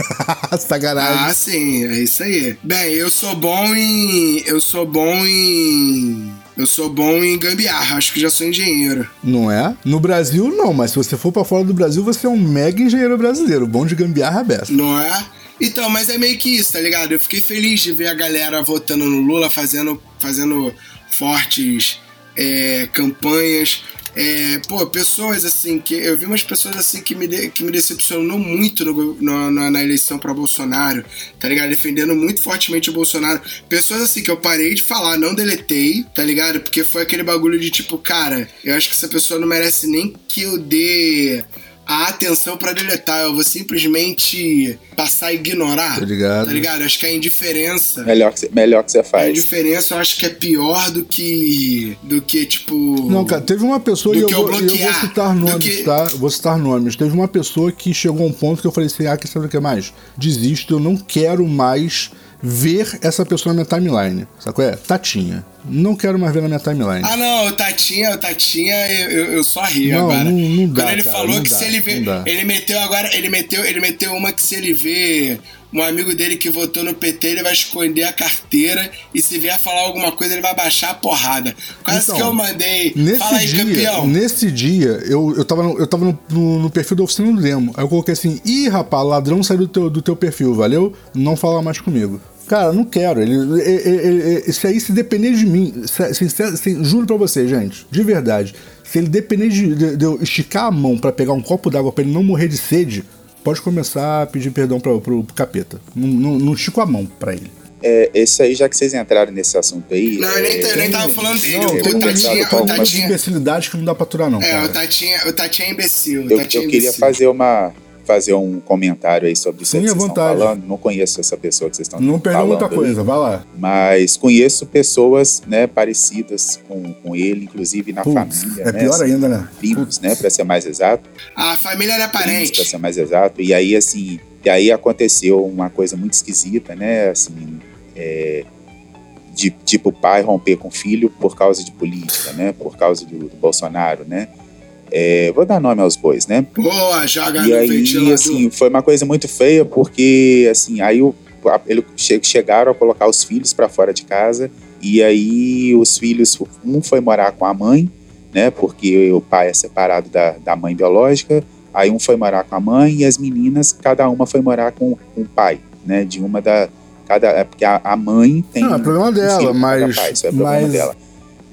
[LAUGHS] Sacanagem. Ah, sim, é isso aí. Bem, eu sou bom em. Eu sou bom em. Eu sou bom em gambiarra, acho que já sou engenheiro. Não é? No Brasil, não, mas se você for para fora do Brasil, você é um mega engenheiro brasileiro. Bom de gambiarra aberta. Não é? Então, mas é meio que isso, tá ligado? Eu fiquei feliz de ver a galera votando no Lula, fazendo, fazendo fortes é, campanhas. É, pô, pessoas assim, que eu vi umas pessoas assim que me, de, que me decepcionou muito no, no, na, na, eleição para Bolsonaro, tá ligado? Defendendo muito fortemente o Bolsonaro. Pessoas assim que eu parei de falar, não deletei, tá ligado? Porque foi aquele bagulho de tipo, cara, eu acho que essa pessoa não merece nem que eu dê a atenção para deletar. Eu vou simplesmente passar a ignorar. Tá ligado? Tá ligado? Acho que a indiferença. Melhor que, você, melhor que você faz. A indiferença eu acho que é pior do que. do que, tipo. Não, cara, teve uma pessoa. e eu, eu, vou, eu vou citar nomes, que... tá? Vou citar nomes. Teve uma pessoa que chegou a um ponto que eu falei assim: ah, que sabe o que mais? Desisto, eu não quero mais ver essa pessoa na minha timeline. Sabe qual é? Tatinha. Não quero mais ver na minha timeline. Ah, não, o Tatinha, o Tatinha, eu, eu só ri não, agora. Não, não dá, Quando ele cara, falou que dá, se ele vê. Ele meteu agora, ele meteu, ele meteu uma que se ele vê um amigo dele que votou no PT, ele vai esconder a carteira e se vier falar alguma coisa, ele vai baixar a porrada. Quase então, que eu mandei. Nesse Fala aí, dia, campeão. Nesse dia, eu, eu tava, no, eu tava no, no, no, perfil da oficina do Demo. Aí eu coloquei assim: ih, rapaz, ladrão saiu do teu, do teu perfil, valeu? Não fala mais comigo. Cara, não quero. Ele, ele, ele, isso aí, se depender de mim, sincero, juro pra você, gente, de verdade, se ele depender de, de, de eu esticar a mão para pegar um copo d'água para ele não morrer de sede, pode começar a pedir perdão pra, pro, pro capeta. Não, não, não estico a mão para ele. É, esse aí, já que vocês entraram nesse assunto aí. Não, eu nem, é, eu nem tava falando dele. Não, Tatinha, o Tatinha. imbecilidade que não dá pra aturar, não. É, cara. o Tatinha, o Tatinha é imbecil. Eu, Tatinha eu queria imbecil. fazer uma, fazer um comentário aí sobre isso Sim, que vocês estão falando. Não conheço essa pessoa que vocês estão Não perdeu muita coisa, aí, vai lá. Mas conheço pessoas, né, parecidas com, com ele, inclusive na Puts, família. É né, pior assim, ainda, né? Primos, né, para ser mais exato. A família era Primos, parente. Pra ser mais exato. E aí, assim, e aí aconteceu uma coisa muito esquisita, né, assim, é, de tipo pai romper com o filho por causa de política, né, por causa do, do Bolsonaro, né. É, vou dar nome aos bois, né? Boa, joga E aí, ventilador. assim, foi uma coisa muito feia, porque, assim, aí o, a- ele, che- chegaram a colocar os filhos para fora de casa, e aí os filhos, um foi morar com a mãe, né, porque o pai é separado da, da mãe biológica, aí um foi morar com a mãe, e as meninas, cada uma foi morar com, com o pai, né, de uma da... Cada, é porque a, a mãe tem... Não, é problema um dela, mas- pai, isso é problema mas- dela.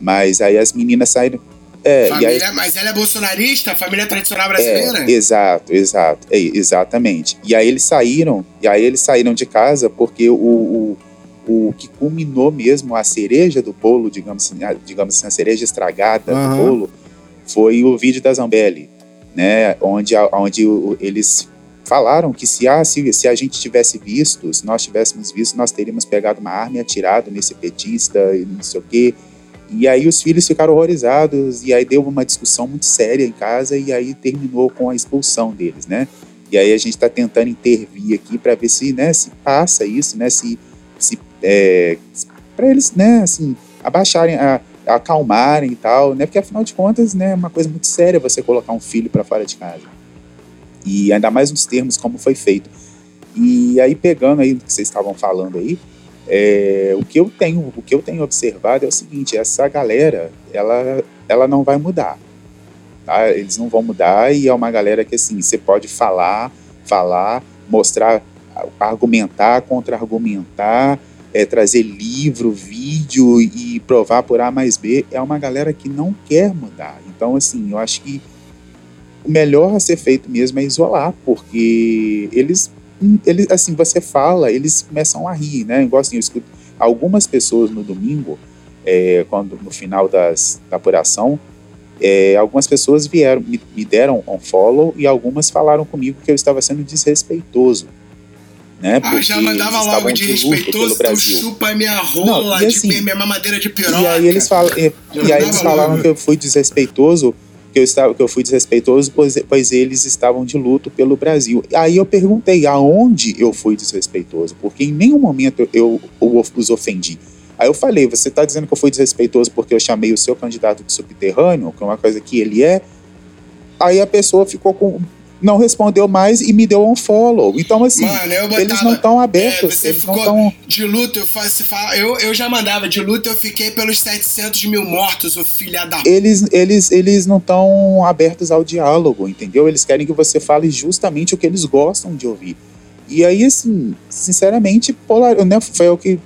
Mas aí as meninas saíram... É, e aí Família, mas ela é bolsonarista, família tradicional brasileira? é, exato, exato, é, exatamente. E aí eles saíram, e aí eles saíram de casa porque o, o, o que culminou mesmo a cereja do bolo, digamos assim, a, digamos assim, a cereja estragada Aham. do bolo, foi o vídeo da Zambelli, né? Onde, a- onde o- eles falaram que se, ah, se, se a gente tivesse visto, se nós tivéssemos visto, nós teríamos pegado uma arma e atirado nesse petista e não sei o quê. E aí os filhos ficaram horrorizados, e aí deu uma discussão muito séria em casa, e aí terminou com a expulsão deles, né? E aí a gente está tentando intervir aqui para ver se, né, se passa isso, né? Se, se é, para eles, né, assim, abaixarem, a, acalmarem e tal, né? Porque afinal de contas, né, é uma coisa muito séria você colocar um filho para fora de casa. E ainda mais nos termos como foi feito. E aí pegando aí o que vocês estavam falando aí, é, o que eu tenho, o que eu tenho observado é o seguinte: essa galera, ela, ela não vai mudar, tá? Eles não vão mudar e é uma galera que assim você pode falar, falar, mostrar, argumentar, contra-argumentar, é, trazer livro, vídeo e provar por A mais B, é uma galera que não quer mudar. Então, assim, eu acho que o melhor a ser feito mesmo é isolar, porque eles, eles assim, você fala, eles começam a rir, né? Igual assim, eu escuto algumas pessoas no domingo, é, quando no final das, da apuração, é, algumas pessoas vieram, me, me deram um follow e algumas falaram comigo que eu estava sendo desrespeitoso né? Ah, já mandava logo de respeitoso, tu chupa minha rola, Não, assim, de minha mamadeira de piroca. E aí eles, falam, e, e aí eles falaram logo. que eu fui desrespeitoso, que eu, estava, que eu fui desrespeitoso, pois, pois eles estavam de luto pelo Brasil. Aí eu perguntei aonde eu fui desrespeitoso, porque em nenhum momento eu, eu, os ofendi. Aí eu falei, você está dizendo que eu fui desrespeitoso porque eu chamei o seu candidato de subterrâneo, que é uma coisa que ele é? Aí a pessoa ficou com não respondeu mais e me deu um follow. Então, assim, Mano, botava, eles não estão abertos. É, você eles ficou tão... de luto, eu, faço, eu, eu já mandava de luto, eu fiquei pelos 700 mil mortos, o filha da. Eles, eles, eles não estão abertos ao diálogo, entendeu? Eles querem que você fale justamente o que eles gostam de ouvir. E aí, assim, sinceramente, polar, né, foi o que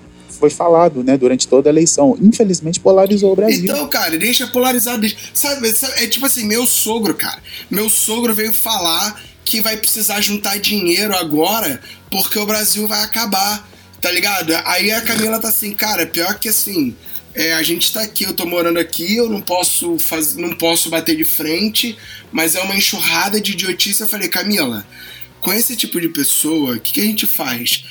foi falado, né, durante toda a eleição. Infelizmente polarizou o Brasil. Então, cara, deixa polarizar. Sabe, é tipo assim, meu sogro, cara. Meu sogro veio falar que vai precisar juntar dinheiro agora porque o Brasil vai acabar, tá ligado? Aí a Camila tá assim, cara, pior que assim. É, a gente tá aqui, eu tô morando aqui, eu não posso fazer, não posso bater de frente, mas é uma enxurrada de idiotice. Eu falei, Camila, com esse tipo de pessoa, o que, que a gente faz?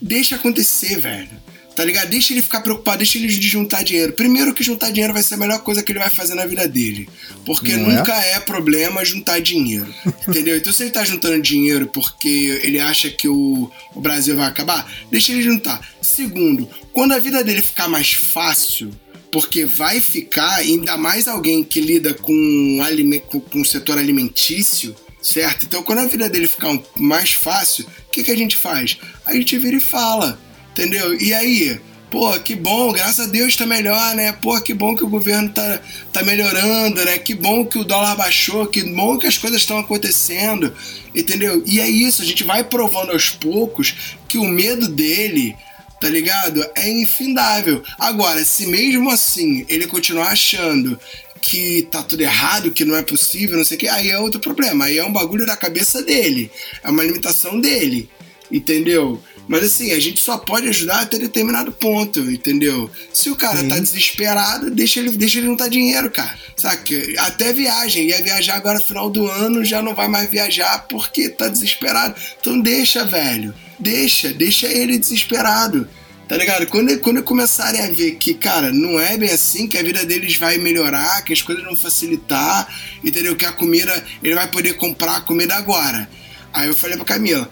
Deixa acontecer, velho. Tá ligado? Deixa ele ficar preocupado, deixa ele de juntar dinheiro. Primeiro que juntar dinheiro vai ser a melhor coisa que ele vai fazer na vida dele. Porque Não nunca é? é? problema juntar dinheiro. [LAUGHS] entendeu? Então se ele tá juntando dinheiro porque ele acha que o, o Brasil vai acabar, deixa ele juntar. Segundo, quando a vida dele ficar mais fácil, porque vai ficar, ainda mais alguém que lida com, com, com o setor alimentício, certo? Então, quando a vida dele ficar mais fácil, o que, que a gente faz? A gente vira e fala. Entendeu? E aí? Pô, que bom, graças a Deus tá melhor, né? Pô, que bom que o governo tá, tá melhorando, né? Que bom que o dólar baixou, que bom que as coisas estão acontecendo, entendeu? E é isso, a gente vai provando aos poucos que o medo dele, tá ligado? É infindável. Agora, se mesmo assim ele continuar achando que tá tudo errado, que não é possível, não sei o que, aí é outro problema. Aí é um bagulho da cabeça dele. É uma limitação dele. Entendeu? Mas assim, a gente só pode ajudar até determinado ponto, entendeu? Se o cara Sim. tá desesperado, deixa ele, deixa ele dar dinheiro, cara. Saca? Até viagem. Ia viajar agora final do ano, já não vai mais viajar porque tá desesperado. Então deixa, velho. Deixa, deixa ele desesperado. Tá ligado? Quando, quando começarem a ver que, cara, não é bem assim, que a vida deles vai melhorar, que as coisas vão facilitar, entendeu? Que a comida, ele vai poder comprar a comida agora. Aí eu falei pra Camila,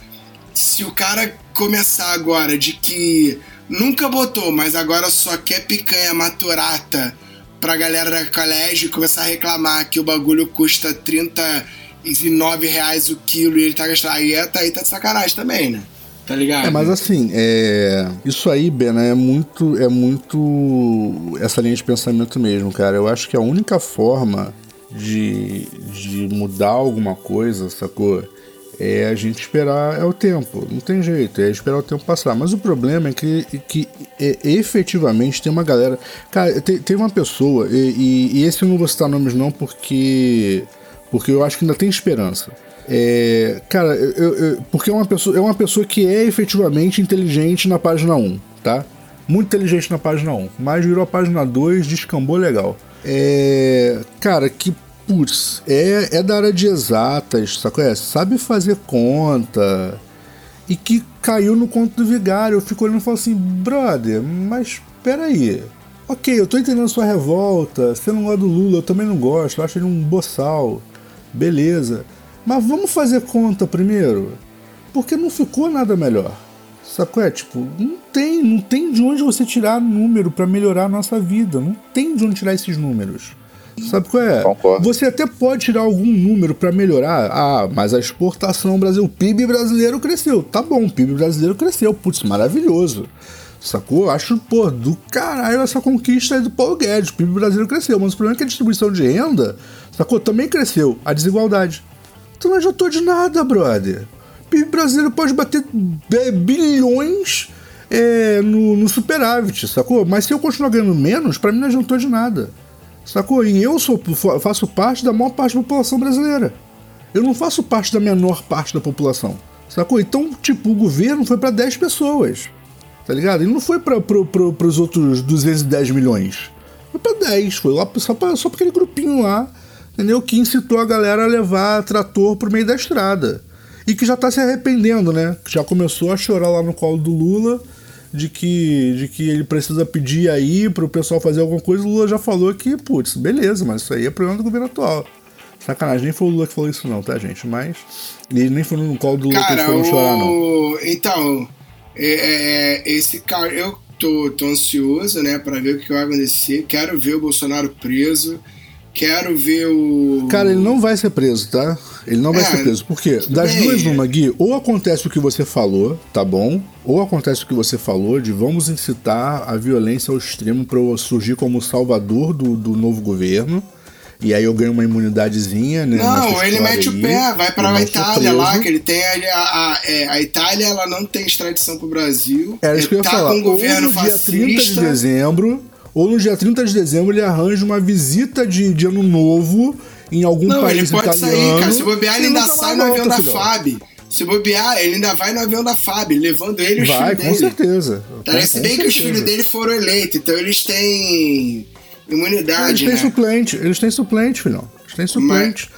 se o cara começar agora de que nunca botou, mas agora só quer picanha maturata pra galera da colégio começar a reclamar que o bagulho custa 39 reais o quilo e ele tá gastando. Aí, é, tá, aí tá de sacanagem também, né? Tá ligado? É, mas assim, é... isso aí, Bena, é muito, é muito essa linha de pensamento mesmo, cara. Eu acho que a única forma de, de mudar alguma coisa, sacou? É a gente esperar é o tempo, não tem jeito, é esperar o tempo passar. Mas o problema é que, que é, efetivamente tem uma galera. Cara, tem, tem uma pessoa, e, e, e, esse eu não vou citar nomes não, porque, porque eu acho que ainda tem esperança. É, cara, eu, eu, porque é uma, pessoa, é uma pessoa que é efetivamente inteligente na página 1, tá? Muito inteligente na página 1, mas virou a página 2, descambou legal. É, cara, que putz, é, é da área de exatas, sacou? É, sabe fazer conta. E que caiu no conto do vigário. Eu fico olhando e falo assim, brother, mas peraí. Ok, eu tô entendendo sua revolta. Você não gosta do Lula, eu também não gosto. Eu acho ele um boçal. Beleza. Mas vamos fazer conta primeiro? Porque não ficou nada melhor. Sacou? É tipo, não tem, não tem de onde você tirar número para melhorar a nossa vida. Não tem de onde tirar esses números. Sabe qual é? Concordo. Você até pode tirar algum número para melhorar. Ah, mas a exportação Brasil, o PIB brasileiro cresceu. Tá bom, o PIB brasileiro cresceu. Putz, maravilhoso. Sacou? Acho, pô, do caralho essa conquista aí do Paulo Guedes. O PIB brasileiro cresceu. Mas o problema é que a distribuição de renda, sacou? Também cresceu. A desigualdade. Então não adiantou de nada, brother. O PIB brasileiro pode bater bilhões é, no, no superávit, sacou? Mas se eu continuar ganhando menos, para mim não adiantou de nada. Sacou? E eu sou, faço parte da maior parte da população brasileira. Eu não faço parte da menor parte da população. Sacou? Então, tipo, o governo foi para 10 pessoas. Tá ligado? E não foi para pro, pro, os outros 210 milhões. Foi pra 10. Foi lá só pra, só pra aquele grupinho lá, entendeu? Que incitou a galera a levar trator pro meio da estrada. E que já tá se arrependendo, né? Já começou a chorar lá no colo do Lula de que, de que ele precisa pedir aí pro pessoal fazer alguma coisa, o Lula já falou que, putz, beleza, mas isso aí é problema do governo atual. Sacanagem, nem foi o Lula que falou isso não, tá, gente? Mas ele nem foi no colo do Lula cara, que eles foram o... chorar, não. Então, é, é, é, esse cara, eu tô, tô ansioso, né, pra ver o que vai acontecer. Quero ver o Bolsonaro preso. Quero ver o. Cara, ele não vai ser preso, tá? Ele não vai é, ser preso. Por quê? Das bem, duas, numa, Gui, ou acontece o que você falou, tá bom? Ou acontece o que você falou de vamos incitar a violência ao extremo para eu surgir como salvador do, do novo governo. E aí eu ganho uma imunidadezinha, né? Não, ele mete aí, o pé, vai pra a Itália lá, que ele tem a, a, a, é, a, Itália, ela não tem extradição pro Brasil. É isso que eu ia tá falar. Um governo no dia 30 de dezembro, ou no dia 30 de dezembro ele arranja uma visita de, de ano novo em algum não, país ele pode italiano. sair, cara. Se bobear, ele ainda sai no avião da FAB. Se bobear, ele ainda vai no avião da FAB, levando ele e os vai, filhos com dele. Certeza. Parece com, bem certeza. que os filhos dele foram eleitos, então eles têm imunidade, Eles têm né? suplente, eles têm suplente, filhão. Eles têm suplente.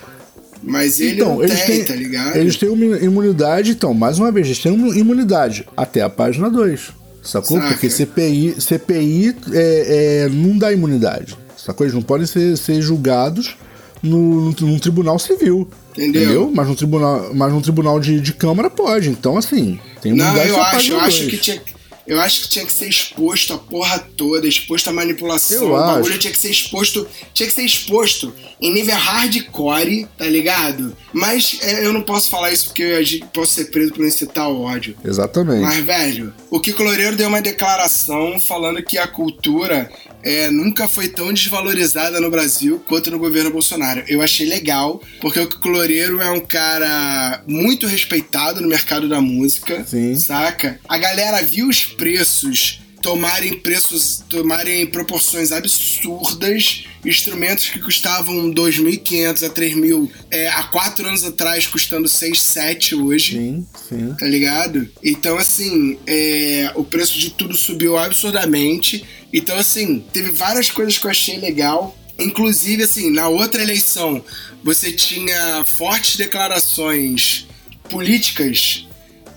Mas, mas ele então, não eles tem, têm, tá ligado? Eles têm imunidade, então, mais uma vez, eles têm imunidade até a página 2. Sacou? Saca. Porque CPI, CPI é, é, não dá imunidade. Sacou? Eles não podem ser, ser julgados no, num tribunal civil. Entendeu? entendeu? Mas no tribunal, mas no tribunal de, de Câmara pode. Então, assim, tem imunidade Não, eu acho, eu acho que tinha eu acho que tinha que ser exposto a porra toda, exposto à manipulação. Eu o bagulho acho. tinha que ser exposto. Tinha que ser exposto em nível hardcore, tá ligado? Mas é, eu não posso falar isso porque eu posso ser preso por incitar o ódio. Exatamente. Mas, velho, o Kiko Loureiro deu uma declaração falando que a cultura é, nunca foi tão desvalorizada no Brasil quanto no governo Bolsonaro. Eu achei legal, porque o Kiko Loureiro é um cara muito respeitado no mercado da música, Sim. saca? A galera viu os preços tomarem preços, tomarem proporções absurdas, instrumentos que custavam 2.500 a 3.000 é, há quatro anos atrás custando 6, 7 hoje. Sim, sim. Tá ligado? Então, assim, é, o preço de tudo subiu absurdamente. Então, assim, teve várias coisas que eu achei legal. Inclusive, assim, na outra eleição, você tinha fortes declarações políticas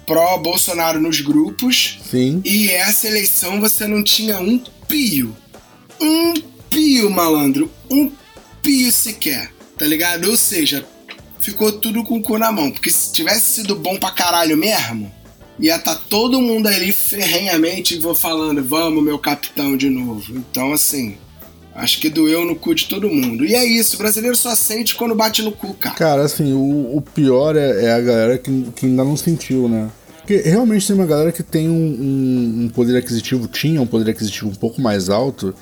pró-Bolsonaro nos grupos. Sim. E essa eleição você não tinha um pio. Um pio, malandro. Um pio sequer. Tá ligado? Ou seja, ficou tudo com o cu na mão. Porque se tivesse sido bom pra caralho mesmo, ia estar tá todo mundo ali ferrenhamente vou falando, vamos, meu capitão, de novo. Então, assim. Acho que doeu no cu de todo mundo. E é isso, o brasileiro só sente quando bate no cu, cara. Cara, assim, o, o pior é, é, a galera que, que ainda não sentiu, né? Porque realmente tem uma galera que tem um, um, um, poder aquisitivo, tinha um poder aquisitivo um pouco mais alto,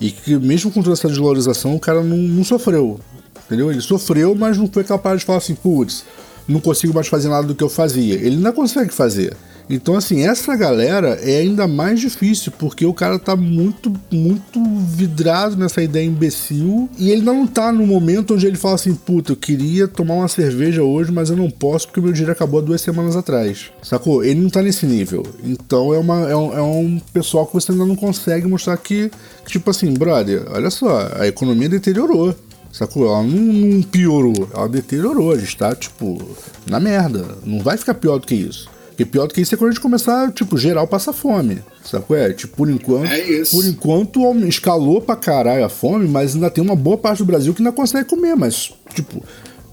e que mesmo com toda essa desvalorização, o cara não, não sofreu. Entendeu? Ele sofreu, mas não foi capaz de falar assim, putz, não consigo mais fazer nada do que eu fazia. Ele ainda consegue fazer. Então, assim, essa galera é ainda mais difícil, porque o cara tá muito, muito vidrado nessa ideia imbecil e ele não tá no momento onde ele fala assim: puta, eu queria tomar uma cerveja hoje, mas eu não posso porque meu dinheiro acabou há duas semanas atrás. Sacou? Ele não tá nesse nível. Então é, uma, é, um, é um pessoal que você ainda não consegue mostrar que, que, tipo assim, brother, olha só, a economia deteriorou. Sacou? Ela não, não, piorou, ela deteriorou. A gente tá, tipo, na merda. Não vai ficar pior do que isso. Porque pior do que isso é quando a gente começar, tipo, geral passa fome. Sabe qual é? Tipo, por enquanto. É isso. Por enquanto escalou pra caralho a fome, mas ainda tem uma boa parte do Brasil que ainda consegue comer. Mas, tipo,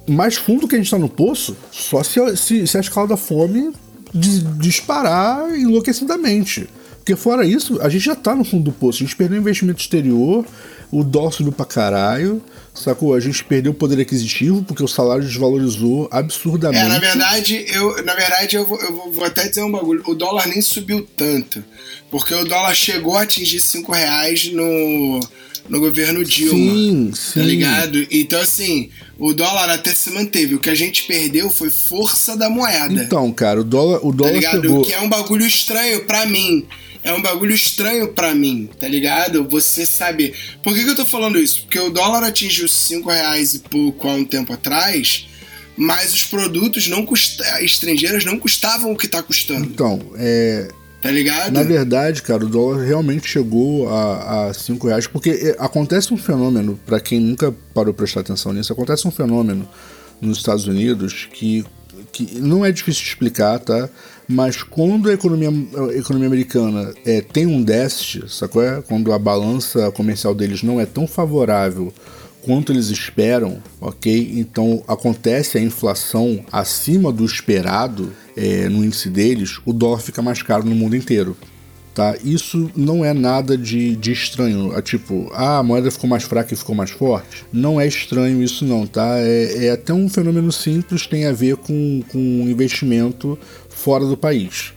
mais fundo que a gente tá no poço, só se, se, se a escala da fome disparar enlouquecidamente. Porque fora isso, a gente já tá no fundo do poço. A gente perdeu investimento exterior, o dólar subiu pra caralho, sacou? A gente perdeu o poder aquisitivo porque o salário desvalorizou absurdamente. É, na verdade, eu, na verdade eu, vou, eu vou, vou até dizer um bagulho. O dólar nem subiu tanto, porque o dólar chegou a atingir 5 reais no, no governo Dilma. Sim, Tá sim. ligado? Então, assim, o dólar até se manteve. O que a gente perdeu foi força da moeda. Então, cara, o dólar, o tá dólar ligado? chegou. O que é um bagulho estranho pra mim. É um bagulho estranho pra mim, tá ligado? Você saber. Por que, que eu tô falando isso? Porque o dólar atingiu 5 reais e pouco há um tempo atrás, mas os produtos não custa... estrangeiros não custavam o que tá custando, Então, é, tá ligado? Na verdade, cara, o dólar realmente chegou a, a 5 reais, porque é, acontece um fenômeno, para quem nunca parou pra prestar atenção nisso, acontece um fenômeno nos Estados Unidos que, que não é difícil de explicar, tá? Mas quando a economia, a economia americana é, tem um déficit, sacou? É? Quando a balança comercial deles não é tão favorável quanto eles esperam, ok? Então acontece a inflação acima do esperado é, no índice deles, o dólar fica mais caro no mundo inteiro. Tá? Isso não é nada de, de estranho. É tipo, ah, a moeda ficou mais fraca e ficou mais forte. Não é estranho isso não, tá? É, é até um fenômeno simples, tem a ver com, com investimento fora do país.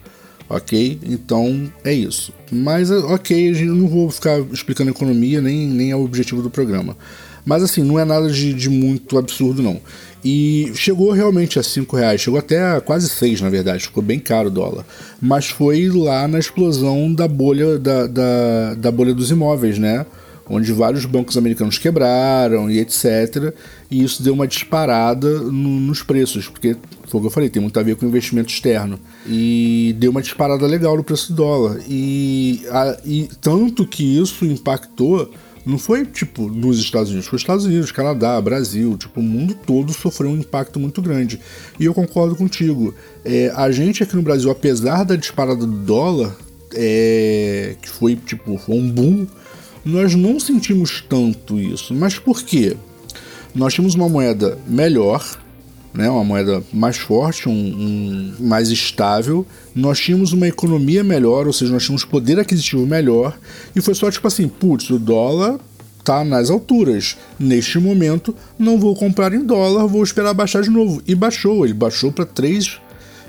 Ok? Então é isso. Mas ok, gente não vou ficar explicando economia, nem, nem é o objetivo do programa. Mas assim, não é nada de, de muito absurdo, não. E chegou realmente a 5 reais, chegou até quase 6, na verdade, ficou bem caro o dólar. Mas foi lá na explosão da bolha, da, da, da bolha dos imóveis, né? Onde vários bancos americanos quebraram e etc. E isso deu uma disparada no, nos preços, porque foi o que eu falei, tem muito a ver com investimento externo. E deu uma disparada legal no preço do dólar. E, a, e tanto que isso impactou não foi tipo nos Estados Unidos, foi Estados Unidos, Canadá, Brasil, tipo, o mundo todo sofreu um impacto muito grande. E eu concordo contigo. É, a gente aqui no Brasil, apesar da disparada do dólar, é, que foi tipo foi um boom, nós não sentimos tanto isso. Mas por quê? Nós tínhamos uma moeda melhor, né, uma moeda mais forte, um, um, mais estável. Nós tínhamos uma economia melhor, ou seja, nós tínhamos poder aquisitivo melhor. E foi só tipo assim, putz, o dólar tá nas alturas. Neste momento, não vou comprar em dólar, vou esperar baixar de novo. E baixou, ele baixou para 3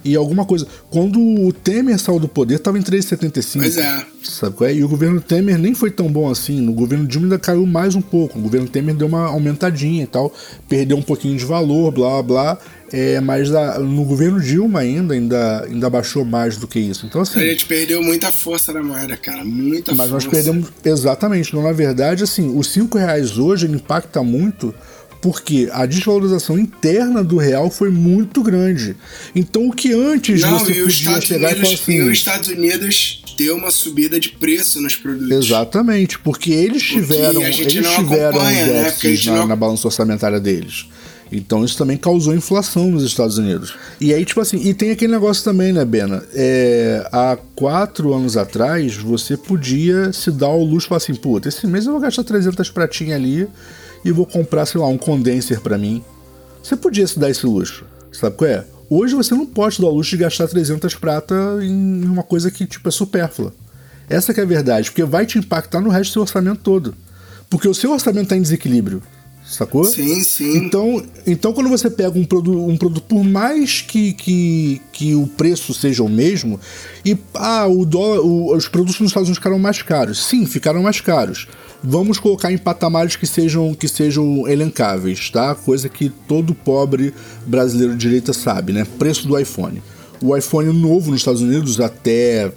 e alguma coisa. Quando o Temer saiu do poder, estava em 3,75. Pois é. Sabe qual é? E o governo Temer nem foi tão bom assim. No governo Dilma ainda caiu mais um pouco. O governo Temer deu uma aumentadinha e tal. Perdeu um pouquinho de valor, blá blá. É, mas a, no governo Dilma ainda, ainda, ainda baixou mais do que isso. Então, assim. A gente perdeu muita força da moeda, cara. Muita mas força. nós perdemos. Exatamente. Então, na verdade, assim, os 5 reais hoje ele impacta muito porque a desvalorização interna do real foi muito grande. Então, o que antes Não, você podia Estados chegar e falar Unidos, assim. e os Estados Unidos deu uma subida de preço nos produtos. Exatamente, porque eles tiveram, eles tiveram um né? na, não- na balança orçamentária deles. Então isso também causou inflação nos Estados Unidos. E aí, tipo assim, e tem aquele negócio também, né, Bena? É, há quatro anos atrás, você podia se dar ao luxo falar assim, puta, esse mês eu vou gastar 300 pratinhas ali e vou comprar, sei lá, um condenser pra mim. Você podia se dar esse luxo, sabe qual é? Hoje você não pode dar o luxo de gastar 300 prata em uma coisa que, tipo, é supérflua. Essa que é a verdade, porque vai te impactar no resto do seu orçamento todo. Porque o seu orçamento está em desequilíbrio, sacou? Sim, sim. Então, então quando você pega um produto, um produto por mais que, que, que o preço seja o mesmo, e ah, o dólar, o- os produtos nos Estados Unidos ficaram mais caros. Sim, ficaram mais caros. Vamos colocar em patamares que sejam, que sejam elencáveis, tá? Coisa que todo pobre brasileiro de direita sabe, né? Preço do iPhone. O iPhone novo nos Estados Unidos até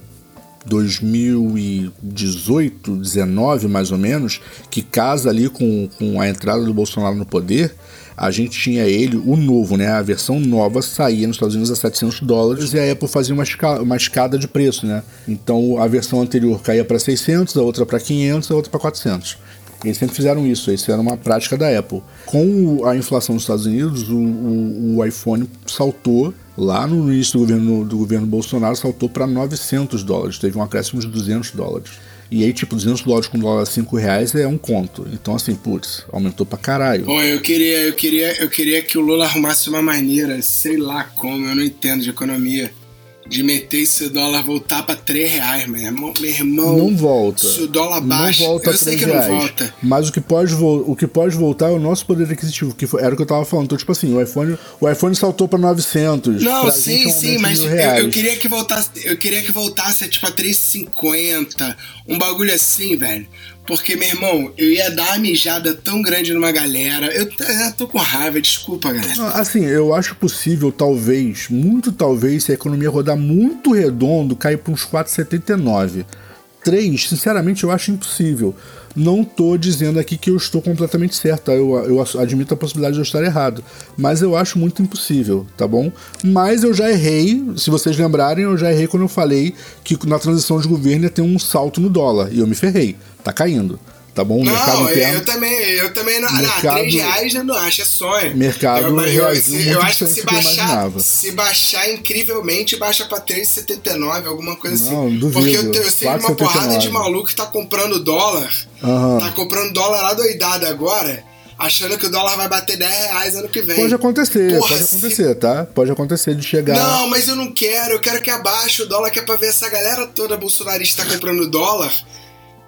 2018, 19 mais ou menos, que casa ali com, com a entrada do Bolsonaro no poder, a gente tinha ele, o novo, né? A versão nova saía nos Estados Unidos a 700 dólares e a Apple fazia uma, esca uma escada de preço, né? Então a versão anterior caía para 600, a outra para 500, a outra para 400. Eles sempre fizeram isso, isso era uma prática da Apple. Com a inflação nos Estados Unidos, o, o, o iPhone saltou lá no início do governo, do governo Bolsonaro, saltou para 900 dólares, teve um acréscimo de 200 dólares. E aí, tipo, 200 dólares com dólar a 5 reais é um conto. Então, assim, putz, aumentou pra caralho. Pô, eu queria, eu queria, eu queria que o Lula arrumasse uma maneira, sei lá como, eu não entendo de economia, de meter esse dólar voltar pra 3 reais, meu irmão. Meu irmão Não volta. Se o dólar baixa, não volta eu sei 3 que reais. não volta. Mas o que, pode o que pode voltar é o nosso poder aquisitivo, que foi- era o que eu tava falando. Então, tipo assim, o iPhone, o iPhone saltou pra 900. Não, sim, gente é sim, mas eu, eu queria que voltasse, eu queria que voltasse tipo a 3,50, um bagulho assim, velho. Porque, meu irmão, eu ia dar uma mijada tão grande numa galera. Eu, eu tô com raiva, desculpa, galera. Ah, Assim, eu acho possível, talvez, muito talvez, se a economia rodar muito redondo, cair para uns 4,79. 3, sinceramente, eu acho impossível. Não tô dizendo aqui que eu estou completamente certo, tá? eu, eu admito a possibilidade de eu estar errado. Mas eu acho muito impossível, tá bom? Mas eu já errei, se vocês lembrarem, eu já errei quando eu falei que na transição de governo ia ter um salto no dólar. E eu me ferrei. Tá caindo. Tá bom? O mercado Não, eu, interno. eu também, eu também não. Mercado- não, 3 reais eu não acho, é sonho. Mercado eu, eu, reagiu eu, muito acho que se que baixar, se baixar incrivelmente, baixa pra 3,79, alguma coisa Não, assim. duvido. Porque eu, eu sei de uma 4,79. porrada de maluco que tá comprando dólar. Aham. Tá comprando dólar lá doidado agora, achando que o dólar vai bater 10 reais ano que vem. Pode acontecer, Porra, pode se- acontecer, tá? Pode acontecer de chegar. Não, mas eu não quero, eu quero que abaixe o dólar, que é pra ver essa galera toda bolsonarista comprando dólar.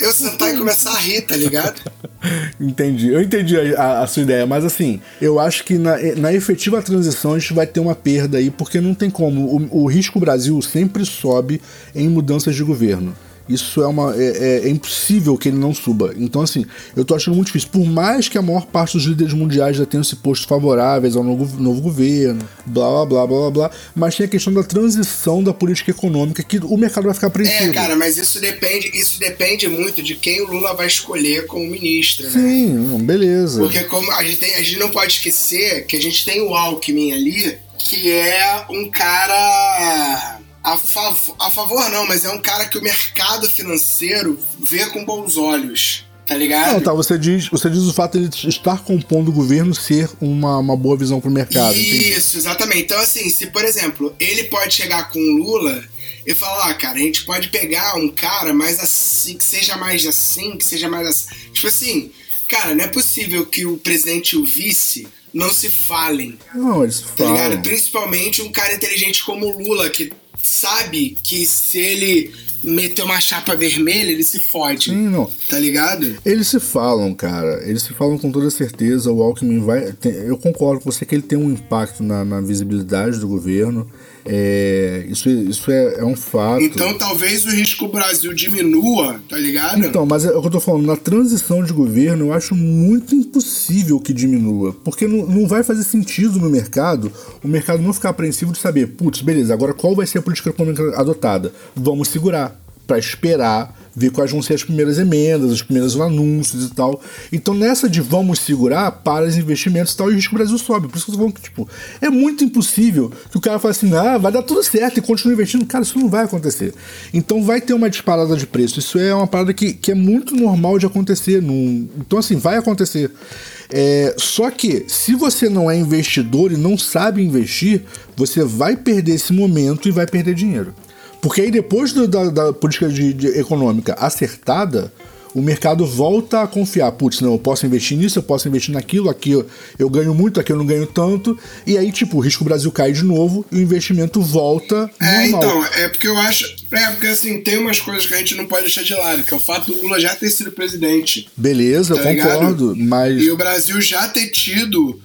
Eu sentar e começar a rir, tá ligado? [LAUGHS] Entendi, eu entendi a, a- a sua ideia, mas assim, eu acho que na, na efetiva transição a gente vai ter uma perda aí, porque não tem como. O, o risco Brasil sempre sobe em mudanças de governo. Isso é, uma, é, é- é impossível que ele não suba. Então, assim, eu tô achando muito difícil. Por mais que a maior parte dos líderes mundiais já tenham se posto favoráveis ao novo, novo governo, blá blá blá blá blá mas tem a questão da transição da política econômica que o mercado vai ficar apreensivo. É, cara, mas isso depende, isso depende muito de quem o Lula vai escolher como ministro, né? Sim, beleza. Porque como a gente, tem- a gente não pode esquecer que a gente tem o Alckmin ali, que é um cara a, fav a favor não, mas é um cara que o mercado financeiro vê com bons olhos, tá ligado? Não, tá, você diz, você diz o fato de ele estar compondo o governo ser uma, uma boa visão pro mercado. entendi. Isso, exatamente. Então, assim, se, por exemplo, ele pode chegar com o Lula e falar, ah, cara, a gente pode pegar um cara mais assim, que seja mais assim, que seja mais assim. Tipo assim, cara, não é possível que o presidente e o vice não se falem, Não, eles tá falam. ligado? Principalmente um cara inteligente como o Lula, que sabe que se ele meter uma chapa vermelha, ele se fode, Sim, não. tá ligado? Eles se falam, cara. Eles se falam com toda certeza. O Alckmin vai. tem- eu concordo com você que ele tem um impacto na, na visibilidade do governo. É, isso isso é, é um fato. Então talvez o risco Brasil diminua, tá ligado? Então, mas é o que eu tô falando, na transição de governo eu acho muito impossível que diminua, porque não, não vai fazer sentido no mercado o mercado não ficar apreensivo de saber, putz, beleza, agora qual vai ser a política econômica adotada? Vamos segurar, pra esperar, ver quais vão ser as primeiras emendas, os primeiros anúncios e tal. Então nessa de vamos segurar para os investimentos e tal, e o risco Brasil sobe. Por isso que eu tô falando que, tipo, é muito impossível que o cara fale assim, ah, vai dar tudo certo e continue investindo. Cara, isso não vai acontecer. Então vai ter uma disparada de preço. Isso é uma parada que, que é muito normal de acontecer. Num... Então, assim, vai acontecer. É, só que, se você não é investidor e não sabe investir, você vai perder esse momento e vai perder dinheiro. Porque aí depois do- da, da política de- de econômica acertada, o mercado volta a confiar. Putz, não, eu posso investir nisso, eu posso investir naquilo, aqui eu, eu ganho muito, aqui eu não ganho tanto. E aí, tipo, o risco Brasil cai de novo e o investimento volta É, normal. então, é porque eu acho. É, porque assim, tem umas coisas que a gente não pode deixar de lado, que é o fato do Lula já ter sido presidente. Beleza, Tá eu ligado? concordo, mas. E o Brasil já ter tido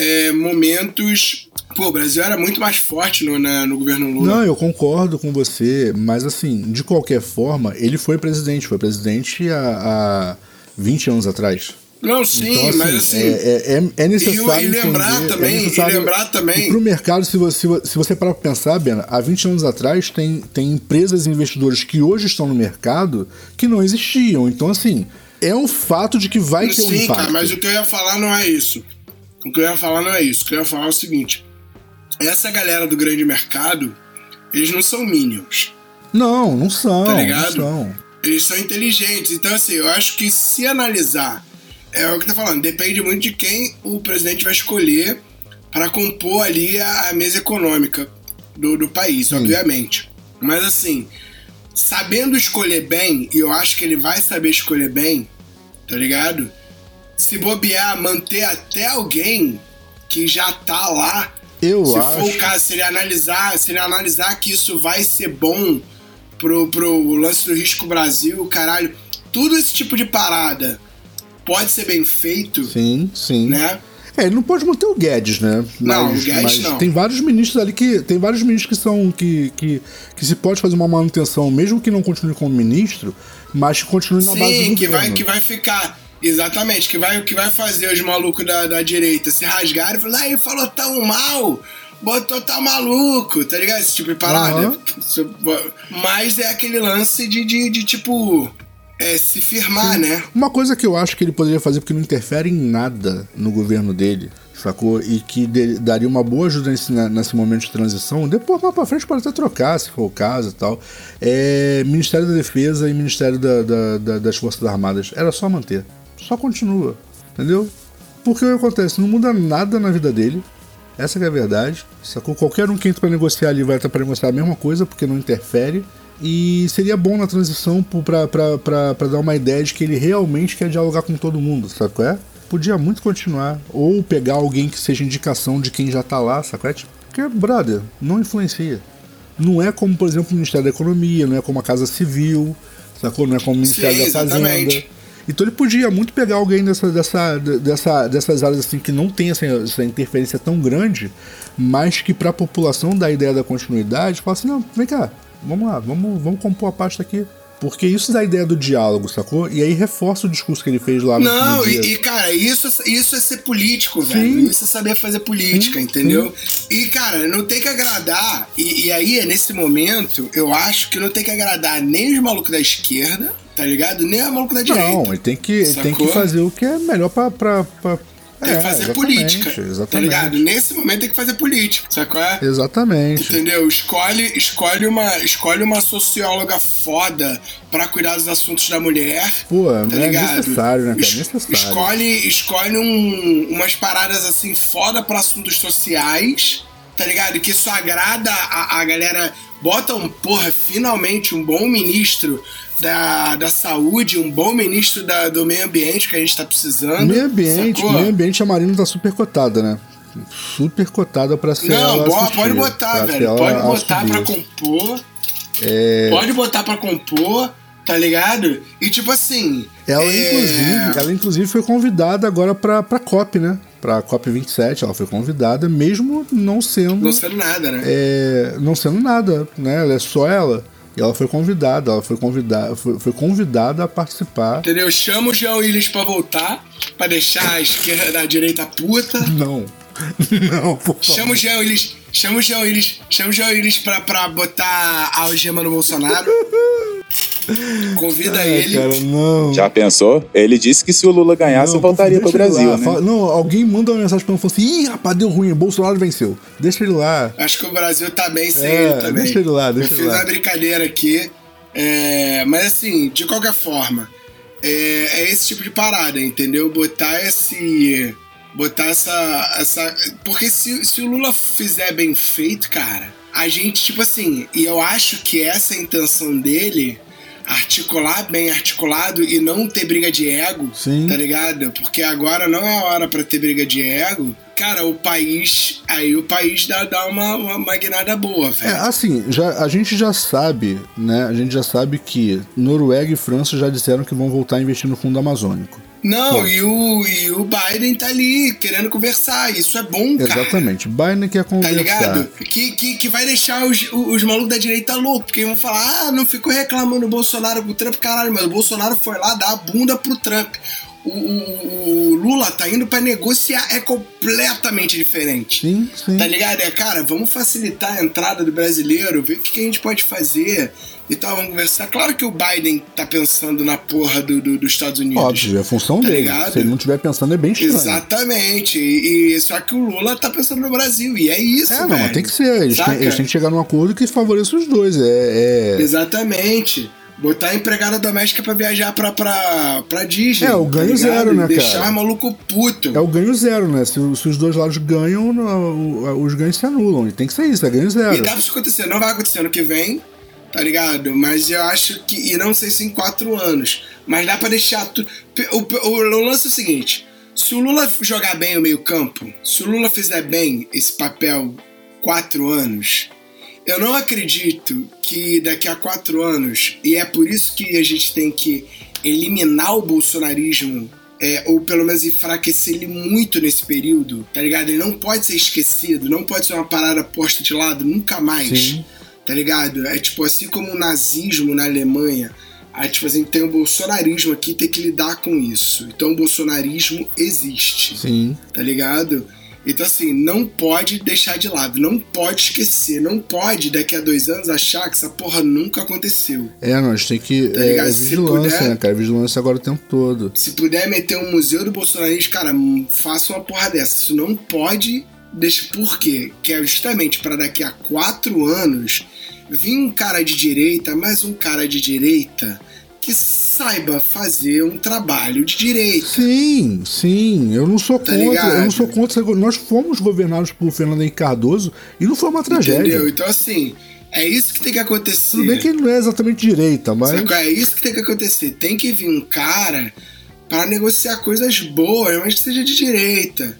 é, momentos. Pô, o Brasil era muito mais forte no, na- no governo Lula. Não, eu concordo com você, mas assim, de qualquer forma, ele foi presidente, foi presidente há, há 20 anos atrás. Não, sim, Então, assim, mas assim. é, é, é- é necessário. E, lembrar entender, também, é e lembrar também. E pro mercado, se você, se você parar pra pensar, Bena, há 20 anos atrás tem, tem empresas e investidores que hoje estão no mercado que não existiam. Então, assim, é um fato de que vai ter um Sim, impacto. cara, mas o que eu ia falar não é isso. O que eu ia falar não é isso. O que eu ia falar é o seguinte: essa galera do grande mercado, eles não são minions. Não, não são. Tá ligado? Não são. Eles são inteligentes. Então, assim, eu acho que se analisar, é o que tá falando, depende muito de quem o presidente vai escolher para compor ali a, a mesa econômica do, do país, obviamente. Mas, assim, sabendo escolher bem, e eu acho que ele vai saber escolher bem, tá ligado? Se bobear, manter até alguém que já tá lá Eu se acho. for o caso, se ele analisar, se ele analisar que isso vai ser bom pro, pro lance do risco Brasil, caralho, tudo esse tipo de parada pode ser bem feito, Sim, sim. né? É, ele não pode manter o Guedes, né? Não, o Guedes mas não. Tem vários ministros ali que. Tem vários ministros que são. Que, que, que se pode fazer uma manutenção, mesmo que não continue como ministro, mas que continue na base do Sim, que vai, governo. que vai ficar. Exatamente, que vai, que vai fazer os malucos da, da direita se rasgarem e falar, ah, ele falou tão mal, botou tá maluco, tá ligado? Esse tipo de parada. Aham. Mas é aquele lance de, de, de, tipo, é, se firmar, né? Uma coisa que eu acho que ele poderia fazer, porque não interfere em nada no governo dele, sacou? E que de- daria uma boa ajuda nesse, nesse momento de transição. Depois, mais pra frente, pode até trocar, se for o caso e tal. É Ministério da Defesa e Ministério da- da- da- das Forças Armadas. Era só manter. Só continua. Entendeu? Porque o que acontece? Não muda nada na vida dele. Essa que é a verdade. Sacou? Qualquer um que entra pra negociar ali vai estar pra negociar a mesma coisa, porque não interfere. E seria bom na transição pra, pra, pra, pra dar uma ideia de que ele realmente quer dialogar com todo mundo, sabe qual é? Podia muito continuar. Ou pegar alguém que seja indicação de quem já tá lá, sabe qual é? Porque, brother, não influencia. Não é como, por exemplo, o Ministério da Economia, não é como a Casa Civil, sacou? Não é como o Ministério Sim, da Fazenda. exatamente. Então ele podia muito pegar alguém dessa, dessa, dessa, dessas áreas assim que não tem essa, essa interferência tão grande, mas que para a população dá a ideia da continuidade, fala assim, não, vem cá, vamos lá, vamos, vamos compor a pasta aqui. Porque isso dá a ideia do diálogo, sacou? E aí reforça o discurso que ele fez lá no Não, no dia. e, e, cara, isso, isso é ser político, velho. Sim. Isso é saber fazer política, Sim, entendeu? E, cara, não tem que agradar. E, e aí, nesse momento, eu acho que não tem que agradar nem os malucos da esquerda, tá ligado? Nem os malucos da direita. Não, ele tem que, ele tem que fazer o que é melhor pra. pra, pra... Tem que É, fazer exatamente, política. Tá Exatamente. ligado? Nesse momento tem que fazer política, sacou? Exatamente. Entendeu? Escolhe, escolhe, uma, escolhe uma socióloga foda pra cuidar dos assuntos da mulher. Pô, tá é ligado? necessário, né, cara? Es- Necessário. Escolhe, escolhe um- umas paradas assim foda pra assuntos sociais, tá ligado? Que isso agrada a, a galera. Bota um, porra, finalmente um bom ministro da, da saúde, um bom ministro da- do meio ambiente que a gente tá precisando. Meio ambiente, sacou? meio ambiente a Marina tá super cotada, né? Super cotada pra ser Não, ela bo- assistir, pode botar, velho. Pode botar pra compor. É, Pode botar pra compor, tá ligado? E tipo assim. ela, é, inclusive, ela inclusive foi convidada agora pra, pra COP, né? Pra COP 27, ela foi convidada, mesmo não sendo. Não sendo nada, né? é, não sendo nada, né? Ela é só ela. E ela foi convidada, ela foi convidada, foi, foi convidada a participar. Entendeu? Chama o Jean Willis pra voltar, pra deixar a esquerda, a direita puta. Não. [LAUGHS] Não, por favor. Chama o Jean Willis, chama o Jean Willis, chama o Jean Willis pra, pra botar a algema no Bolsonaro. [LAUGHS] Convida É, ele. cara, não. Já pensou? Ele disse que se o Lula ganhasse, Não, voltaria pro Brasil, né? Fala- não, alguém manda uma mensagem pra ele e assim: ih, rapaz, deu ruim, Bolsonaro venceu. Deixa ele lá. Acho que o Brasil tá bem sem É, ele também. deixa ele lá, deixa Eu ele fiz lá. uma brincadeira aqui. é, mas assim, de qualquer forma, é, é esse tipo de parada, entendeu? Botar esse. Botar essa. essa porque se, se o Lula fizer bem feito, cara, a gente, tipo assim, e eu acho que essa é a intenção dele. Articular bem articulado e não ter briga de ego, Sim. tá ligado? Porque agora não é a hora pra ter briga de ego. Cara, o país. Aí o país dá, dá uma, uma, uma guinada boa, É, velho. assim, já, a gente já sabe, né? A gente já sabe que Noruega e França já disseram que vão voltar a investir no fundo amazônico. Não, e o, e o Biden tá ali querendo conversar. Isso é bom, cara. Exatamente. Biden quer Tá conversar. ligado? Que, que, que vai deixar os, os malucos da direita loucos, porque vão falar, ah, não ficou reclamando o Bolsonaro com o Trump, caralho, mas o Bolsonaro foi lá dar a bunda pro Trump. O, o- o Lula tá indo pra negociar, é completamente diferente. Sim, sim. Tá ligado? É, cara, vamos facilitar a entrada do brasileiro, ver o que, que a gente pode fazer e tal, vamos conversar. Claro que o Biden tá pensando na porra do, do- dos Estados Unidos. Óbvio, é função Tá dele. ligado? Se ele não estiver pensando, é bem estranho. Exatamente. E, e- só que o Lula tá pensando no Brasil. E é isso, É, não, mas tem que ser. Eles têm, eles têm que chegar num acordo que favoreça os dois. É, é, Exatamente. Botar a empregada doméstica pra viajar pra, pra, pra Disney. É, o ganho tá zero, né, Deixar cara? os maluco puto. é o ganho zero, né? Se, se os dois lados ganham, os ganhos se anulam. E tem que ser isso, é ganho zero. E dá pra isso acontecer. Não vai acontecer ano que vem, tá ligado? Mas eu acho que. E não sei se em quatro anos. Mas dá pra deixar tudo. O, o, o lance é o seguinte: Se o Lula jogar bem o meio-campo, se o Lula fizer bem esse papel quatro anos, eu não acredito que daqui a quatro anos, e é por isso que a gente tem que eliminar o bolsonarismo, é, ou pelo menos enfraquecer ele muito nesse período, tá ligado? Ele não pode ser esquecido, não pode ser uma parada posta de lado nunca mais, Sim. Tá ligado? É tipo assim como o nazismo na Alemanha. Aí, tipo assim, tem o bolsonarismo aqui, tem que lidar com isso. Então, o bolsonarismo existe. Sim. Tá ligado? Então, assim, não pode deixar de lado, não pode esquecer, não pode daqui a dois anos achar que essa porra nunca aconteceu. É, nós tem que. Tá é, é vigilância, puder, né, cara? Vigilância agora o tempo todo. Se puder meter um museu do bolsonarismo, cara, faça uma porra dessa. Isso não pode. Deixa, por quê? Que é justamente para daqui a quatro anos vir um cara de direita, mais um cara de direita que saiba fazer um trabalho de direito. Sim, sim. Eu não sou tá contra. Ligado? Eu não sou contra. Nós fomos governados por Fernando Henrique Cardoso e não foi uma tragédia. Entendeu? Então, assim, é isso que tem que acontecer. Tudo bem que ele não é exatamente direita, mas. Sacou? É isso que tem que acontecer. Tem que vir um cara para negociar coisas boas, mas que seja de direita.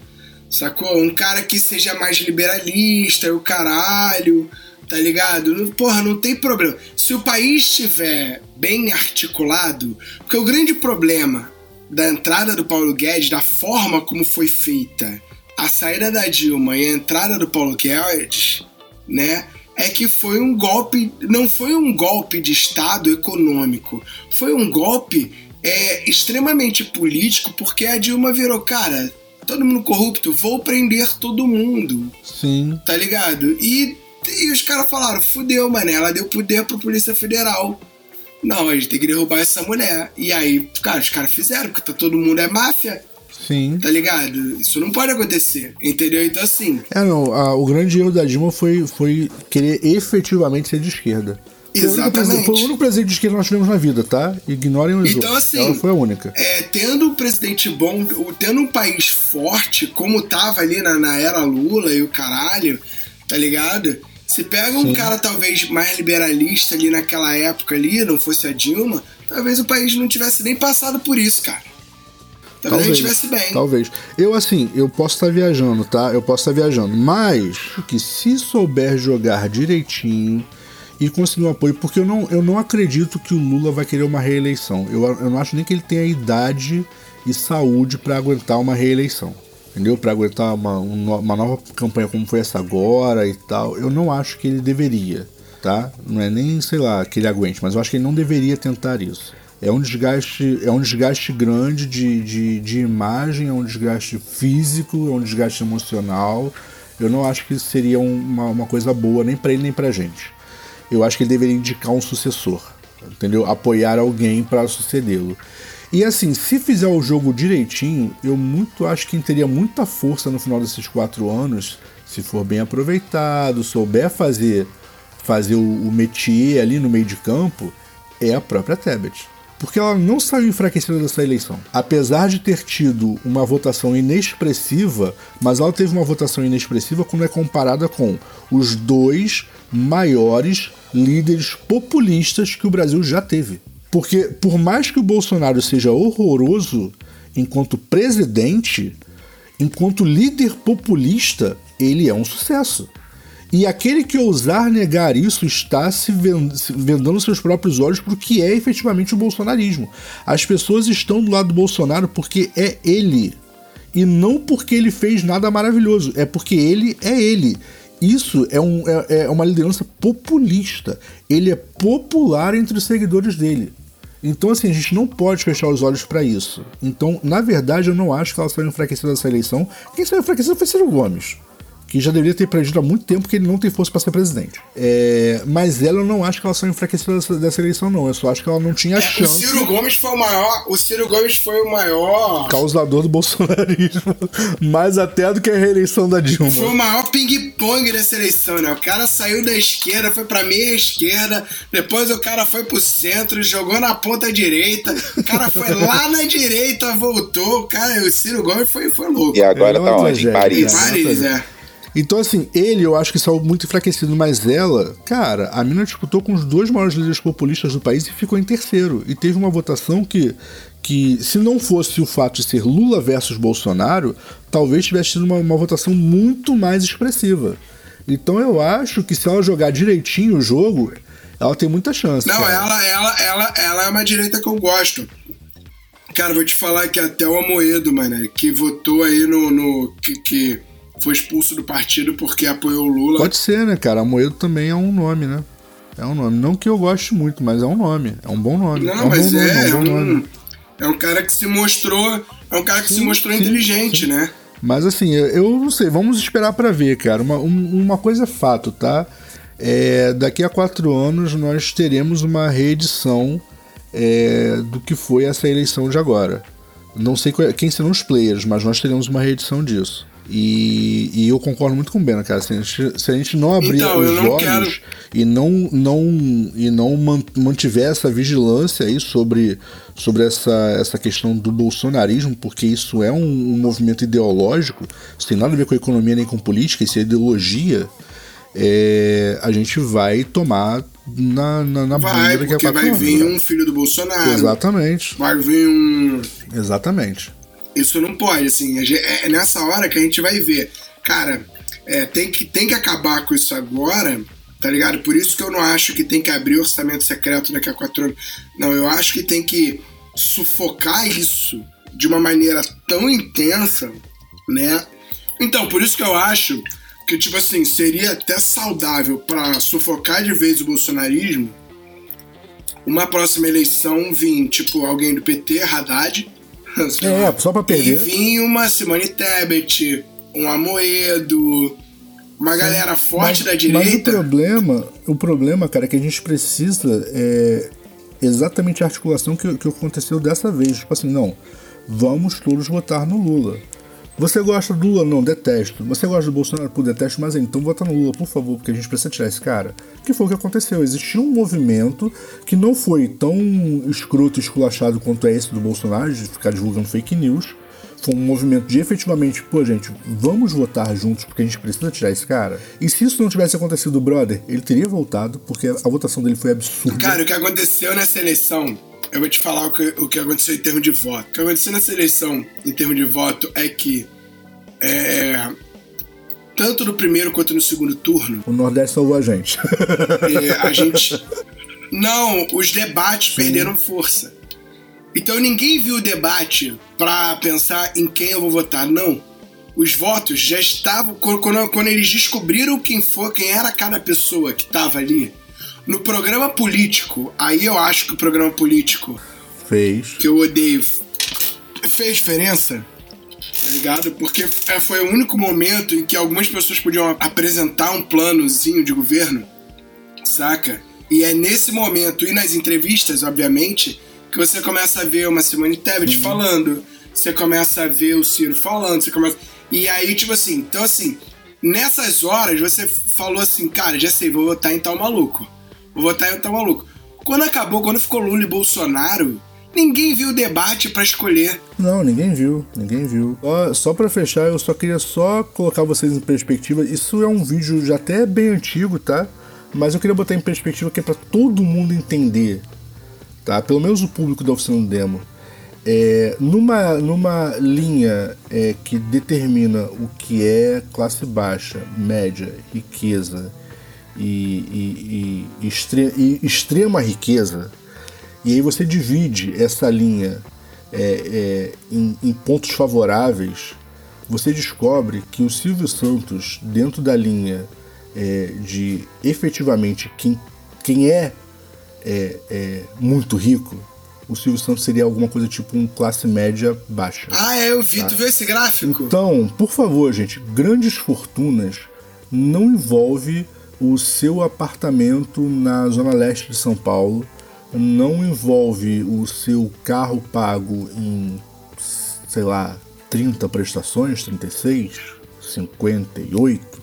Sacou? Um cara que seja mais liberalista, o caralho tá ligado? Porra, não tem problema. Se o país estiver bem articulado, porque o grande problema da entrada do Paulo Guedes, da forma como foi feita a saída da Dilma e a entrada do Paulo Guedes, né? É que foi um golpe, não foi um golpe de Estado econômico, foi um golpe é, extremamente político, porque a Dilma virou, cara, todo mundo corrupto, vou prender todo mundo. Sim. Tá ligado? E e os caras falaram, fudeu, mané, ela deu poder pra Polícia Federal. Não, a gente tem que derrubar essa mulher. E aí, cara, os caras fizeram, porque tá, todo mundo é máfia. Sim. Tá ligado? Isso não pode acontecer. Entendeu? Então, assim. É, não. A, o grande erro da Dilma foi, foi querer efetivamente ser de esquerda. Exatamente. Foi o único presidente de esquerda que nós tivemos na vida, tá? Ignorem os então, outros. Assim, Ela foi a única. É, tendo um presidente bom, tendo um país forte, como tava ali na, na era Lula e o caralho, tá ligado? Se pega um Sim. cara talvez mais liberalista ali naquela época ali, não fosse a Dilma, talvez o país não tivesse nem passado por isso, cara. Talvez, talvez a gente estivesse bem. Talvez. Eu, assim, eu posso estar viajando, tá? Eu posso estar viajando. Mas que se souber jogar direitinho e conseguir um apoio, porque eu não, eu não acredito que o Lula vai querer uma reeleição. Eu, eu não acho nem que ele tenha idade e saúde para aguentar uma reeleição entendeu? Para aguentar uma, uma nova campanha como foi essa agora e tal, eu não acho que ele deveria, tá? Não é nem, sei lá, que ele aguente, mas eu acho que ele não deveria tentar isso. É um desgaste, é um desgaste grande de, de, de imagem, é um desgaste físico, é um desgaste emocional. Eu não acho que seria uma, uma coisa boa nem para ele nem para gente. Eu acho que ele deveria indicar um sucessor, entendeu? Apoiar alguém para sucedê-lo. E assim, se fizer o jogo direitinho, eu muito acho que teria muita força no final desses quatro anos, se for bem aproveitado, souber fazer fazer o, o métier ali no meio de campo, é a própria Tebet. Porque ela não saiu enfraquecida dessa eleição. Apesar de ter tido uma votação inexpressiva, mas ela teve uma votação inexpressiva quando é comparada com os dois maiores líderes populistas que o Brasil já teve. Porque por mais que o Bolsonaro seja horroroso enquanto presidente, enquanto líder populista, ele é um sucesso. E aquele que ousar negar isso está se vendando seus próprios olhos para o que é efetivamente o bolsonarismo. As pessoas estão do lado do Bolsonaro porque é ele. E não porque ele fez nada maravilhoso, é porque ele é ele. Isso é, um, é, é uma liderança populista. Ele é popular entre os seguidores dele. Então, assim, a gente não pode fechar os olhos para isso. Então, na verdade, eu não acho que ela saiu enfraquecida dessa eleição. Quem saiu enfraquecido foi Ciro Gomes que já deveria ter perdido há muito tempo que ele não tem força para ser presidente. É, mas ela eu não acho que ela saiu enfraquecida dessa, dessa, eleição, não. Eu só acho que ela não tinha é, chance. O Ciro Gomes foi o maior. O Ciro Gomes foi o maior. Causador do bolsonarismo. [LAUGHS] Mais até do que a reeleição da Dilma. Foi o maior ping-pong dessa eleição, né? O cara saiu da esquerda, foi pra meia esquerda, depois o cara foi pro centro, jogou na ponta direita, o cara foi [LAUGHS] lá na direita, voltou. O cara, o Ciro Gomes foi, foi louco. E agora tá onde? Em Paris. Em Paris, é. Então, assim, ele eu acho que saiu muito enfraquecido, mas ela, cara, a mina disputou com os dois maiores líderes populistas do país e ficou em terceiro. E teve uma votação que, que se não fosse o fato de ser Lula versus Bolsonaro, talvez tivesse tido uma, uma votação muito mais expressiva. Então eu acho que se ela jogar direitinho o jogo, ela tem muita chance. Não, cara. ela, ela, ela, ela é uma direita que eu gosto. Cara, vou te falar que até o Amoedo, mano, que votou aí no. no que, que foi expulso do partido porque apoiou o Lula. Pode ser, né, cara? Amoedo também é um nome, né? É um nome. Não que eu goste muito, mas é um nome. É um bom nome. Não, é um mas bom é, nome, é, um nome. é um cara que se mostrou. É um cara que Sim, se mostrou sim, inteligente, sim. né? Mas assim, eu, não sei, vamos esperar pra ver, cara. Uma, um- uma coisa é fato, tá? É, daqui a quatro anos nós teremos uma reedição é, do que foi essa eleição de agora. Não sei qual- quem serão os players, mas nós teremos uma reedição disso. E, e eu concordo muito com o Bena, cara. Se a gente, se a gente não abrir Então, os não olhos quero- e não, não, e não man- mantiver essa vigilância aí sobre, sobre essa, essa questão do bolsonarismo, porque isso é um, um movimento ideológico, isso tem nada a ver com economia nem com política, isso é ideologia, é, a gente vai tomar na, na, na Vai, a porque vai vir um filho do Bolsonaro. Exatamente, Vai vir um. exatamente. Isso não pode, assim. gente- É nessa hora que a gente vai ver. Cara, é, tem, que, tem que acabar com isso agora, tá ligado? Por isso que eu não acho que tem que abrir orçamento secreto daqui a quatro anos. Não, eu acho que tem que sufocar isso de uma maneira tão intensa, né? Então, por isso que eu acho que, tipo assim, seria até saudável pra sufocar de vez o bolsonarismo uma próxima eleição vir, tipo, alguém do PT, Haddad. Lá, É, só pra e perder. vir uma Simone Tebet, um Amoedo, uma galera forte mas, da Mas o direita. problema, o problema, cara, é que a gente precisa é exatamente a articulação que, que aconteceu dessa vez. Tipo assim, não, vamos todos votar no Lula. Você gosta do Lula? Não, detesto. Você gosta do Bolsonaro? Pô, detesto, mas então vota no Lula, por favor, porque a gente precisa tirar esse cara. Que foi o que aconteceu. Existiu um movimento que não foi tão escroto e esculachado quanto é esse do Bolsonaro, de ficar divulgando fake news. Foi um movimento de efetivamente, pô, gente, vamos votar juntos porque a gente precisa tirar esse cara. E se isso não tivesse acontecido, brother, ele teria voltado, porque a votação dele foi absurda. Cara, o que aconteceu nessa eleição, eu vou te falar o que, o que aconteceu em termos de voto. O que aconteceu nessa eleição, em termos de voto, é que é, tanto no primeiro quanto no segundo turno, O Nordeste salvou a gente. é, a [LAUGHS] gente. Não, os debates perderam força. Então ninguém viu o debate pra pensar em quem eu vou votar. Não. Os votos já estavam. Quando, quando- quando eles descobriram quem foi, quem era cada pessoa que estava ali. No programa político, aí eu acho que o programa político Fez. que eu odeio fez diferença, tá ligado? Porque é, foi o único momento em que algumas pessoas podiam apresentar um planozinho de governo, saca? E é nesse momento, e nas entrevistas, obviamente, que você começa a ver uma Simone Tebet falando, você começa a ver o Ciro falando, você começa. E aí, tipo assim, então assim, nessas horas você falou assim, cara, já sei, vou votar em tal maluco. Vou votar em tal maluco. Quando acabou, quando ficou Lula e Bolsonaro, ninguém viu o debate pra escolher. Não, ninguém viu, ninguém viu. Só, só para fechar, eu só queria só colocar vocês em perspectiva. Isso é um vídeo já até bem antigo, tá? Mas eu queria botar em perspectiva que é para todo mundo entender, tá? Pelo menos o público da oficina do demo. É, numa, numa linha é, que determina o que é classe baixa, média, riqueza e, e- e extre- e extrema riqueza, e aí você divide essa linha é, é, em, em pontos favoráveis, você descobre que o Silvio Santos, dentro da linha é, de efetivamente quem, quem é, é, é muito rico, o Silvio Santos seria alguma coisa tipo um classe média baixa. Ah, é, eu vi, tu viu esse gráfico? Então, por favor, gente, grandes fortunas não envolve o seu apartamento na zona leste de São Paulo, não envolve o seu carro pago em, sei lá, 30 prestações, 36, 58.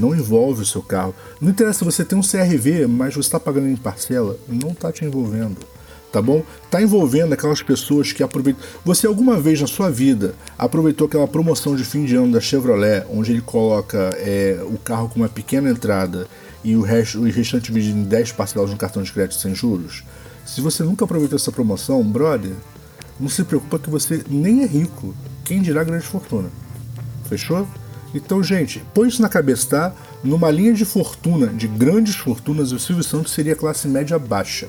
Não envolve o seu carro. Não interessa se você tem um CRV, mas você está pagando em parcela, não está te envolvendo. Tá bom? Tá envolvendo aquelas pessoas que aproveitam. Você alguma vez na sua vida aproveitou aquela promoção de fim de ano da Chevrolet, onde ele coloca é, o carro com uma pequena entrada e o, resto, o restante dividido em 10 parcelas no cartão de crédito sem juros? Se você nunca aproveitou essa promoção, brother, não se preocupa que você nem é rico. Quem dirá grande fortuna? Fechou? Então, gente, põe isso na cabeça, tá? Numa linha de fortuna, de grandes fortunas, o Silvio Santos seria classe média baixa.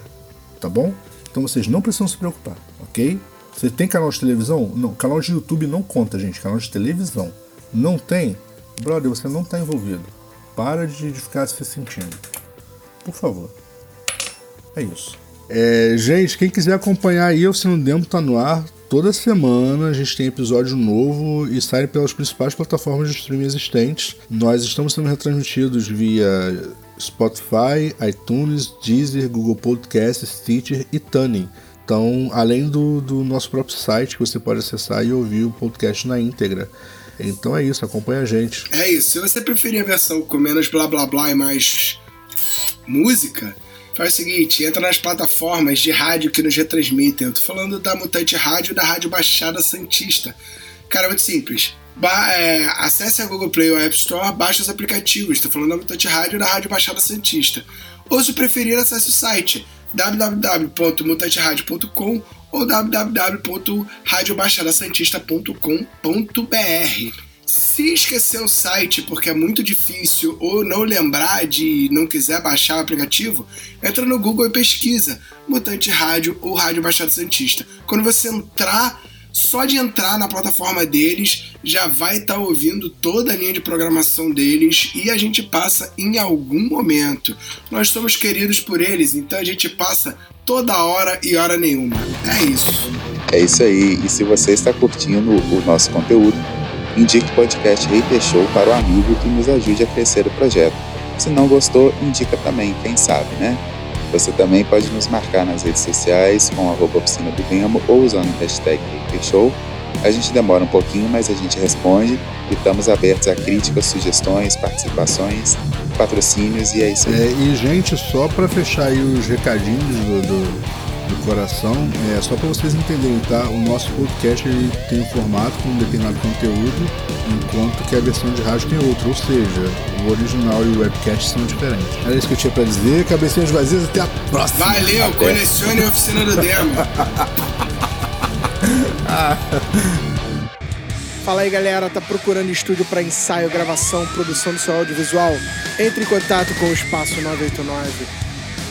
Tá bom? Então vocês não precisam se preocupar, ok? Você tem canal de televisão? Não, canal de YouTube não conta, gente. Canal de televisão. Não tem? Brother, você não está envolvido. Para de, ficar se sentindo. Por favor. É isso. É, gente, quem quiser acompanhar aí, o Sino Demo tá no ar. Toda semana a gente tem episódio novo e sai pelas principais plataformas de streaming existentes. Nós estamos sendo retransmitidos via Spotify, iTunes, Deezer, Google Podcasts, Stitcher e Tuning. Então, além do, do nosso próprio site que você pode acessar e ouvir o podcast na íntegra. Então é isso, acompanha a gente. É isso. Se você preferir a versão com menos blá blá blá e mais música, faz o seguinte: entra nas plataformas de rádio que nos retransmitem. Eu tô falando da Mutante Rádio e da Rádio Baixada Santista. Cara, é muito simples Ba é, acesse a Google Play ou a App Store, baixe os aplicativos. Estou falando da Mutante Rádio da Rádio Baixada Santista. Ou se preferir, acesse o site www.mutanteradio.com ou www.radiobaixadasantista.com.br. Se esquecer o site porque é muito difícil ou não lembrar de não quiser baixar o aplicativo, entra no Google e pesquisa Mutante Rádio ou Rádio Baixada Santista. Quando você entrar só de entrar na plataforma deles já vai estar tá ouvindo toda a linha de programação deles e a gente passa em algum momento. Nós somos queridos por eles, então a gente passa toda hora e hora nenhuma. É isso. É isso aí. E se você está curtindo o nosso conteúdo, indique o podcast Hater Show para o amigo que nos ajude a crescer o projeto. Se não gostou, indica também, quem sabe, né? Você também pode nos marcar nas redes sociais com a oficina do demo ou usando o hashtag Show. A gente demora um pouquinho, mas a gente responde e estamos abertos a críticas, sugestões, participações, patrocínios e é isso aí. É, e, gente, só para fechar aí os recadinhos do, do do coração. É só para vocês entenderem, tá? O nosso podcast ele tem um formato com um determinado conteúdo, enquanto que a versão de rádio tem outro. Ou seja, o original e o webcast são diferentes. Era isso que eu tinha para dizer. Cabecinhas vazias, até a próxima. Valeu, até. colecione a oficina do demo. [LAUGHS] Fala aí galera, tá procurando estúdio para ensaio, gravação, produção do seu audiovisual? Entre em contato com o Espaço 989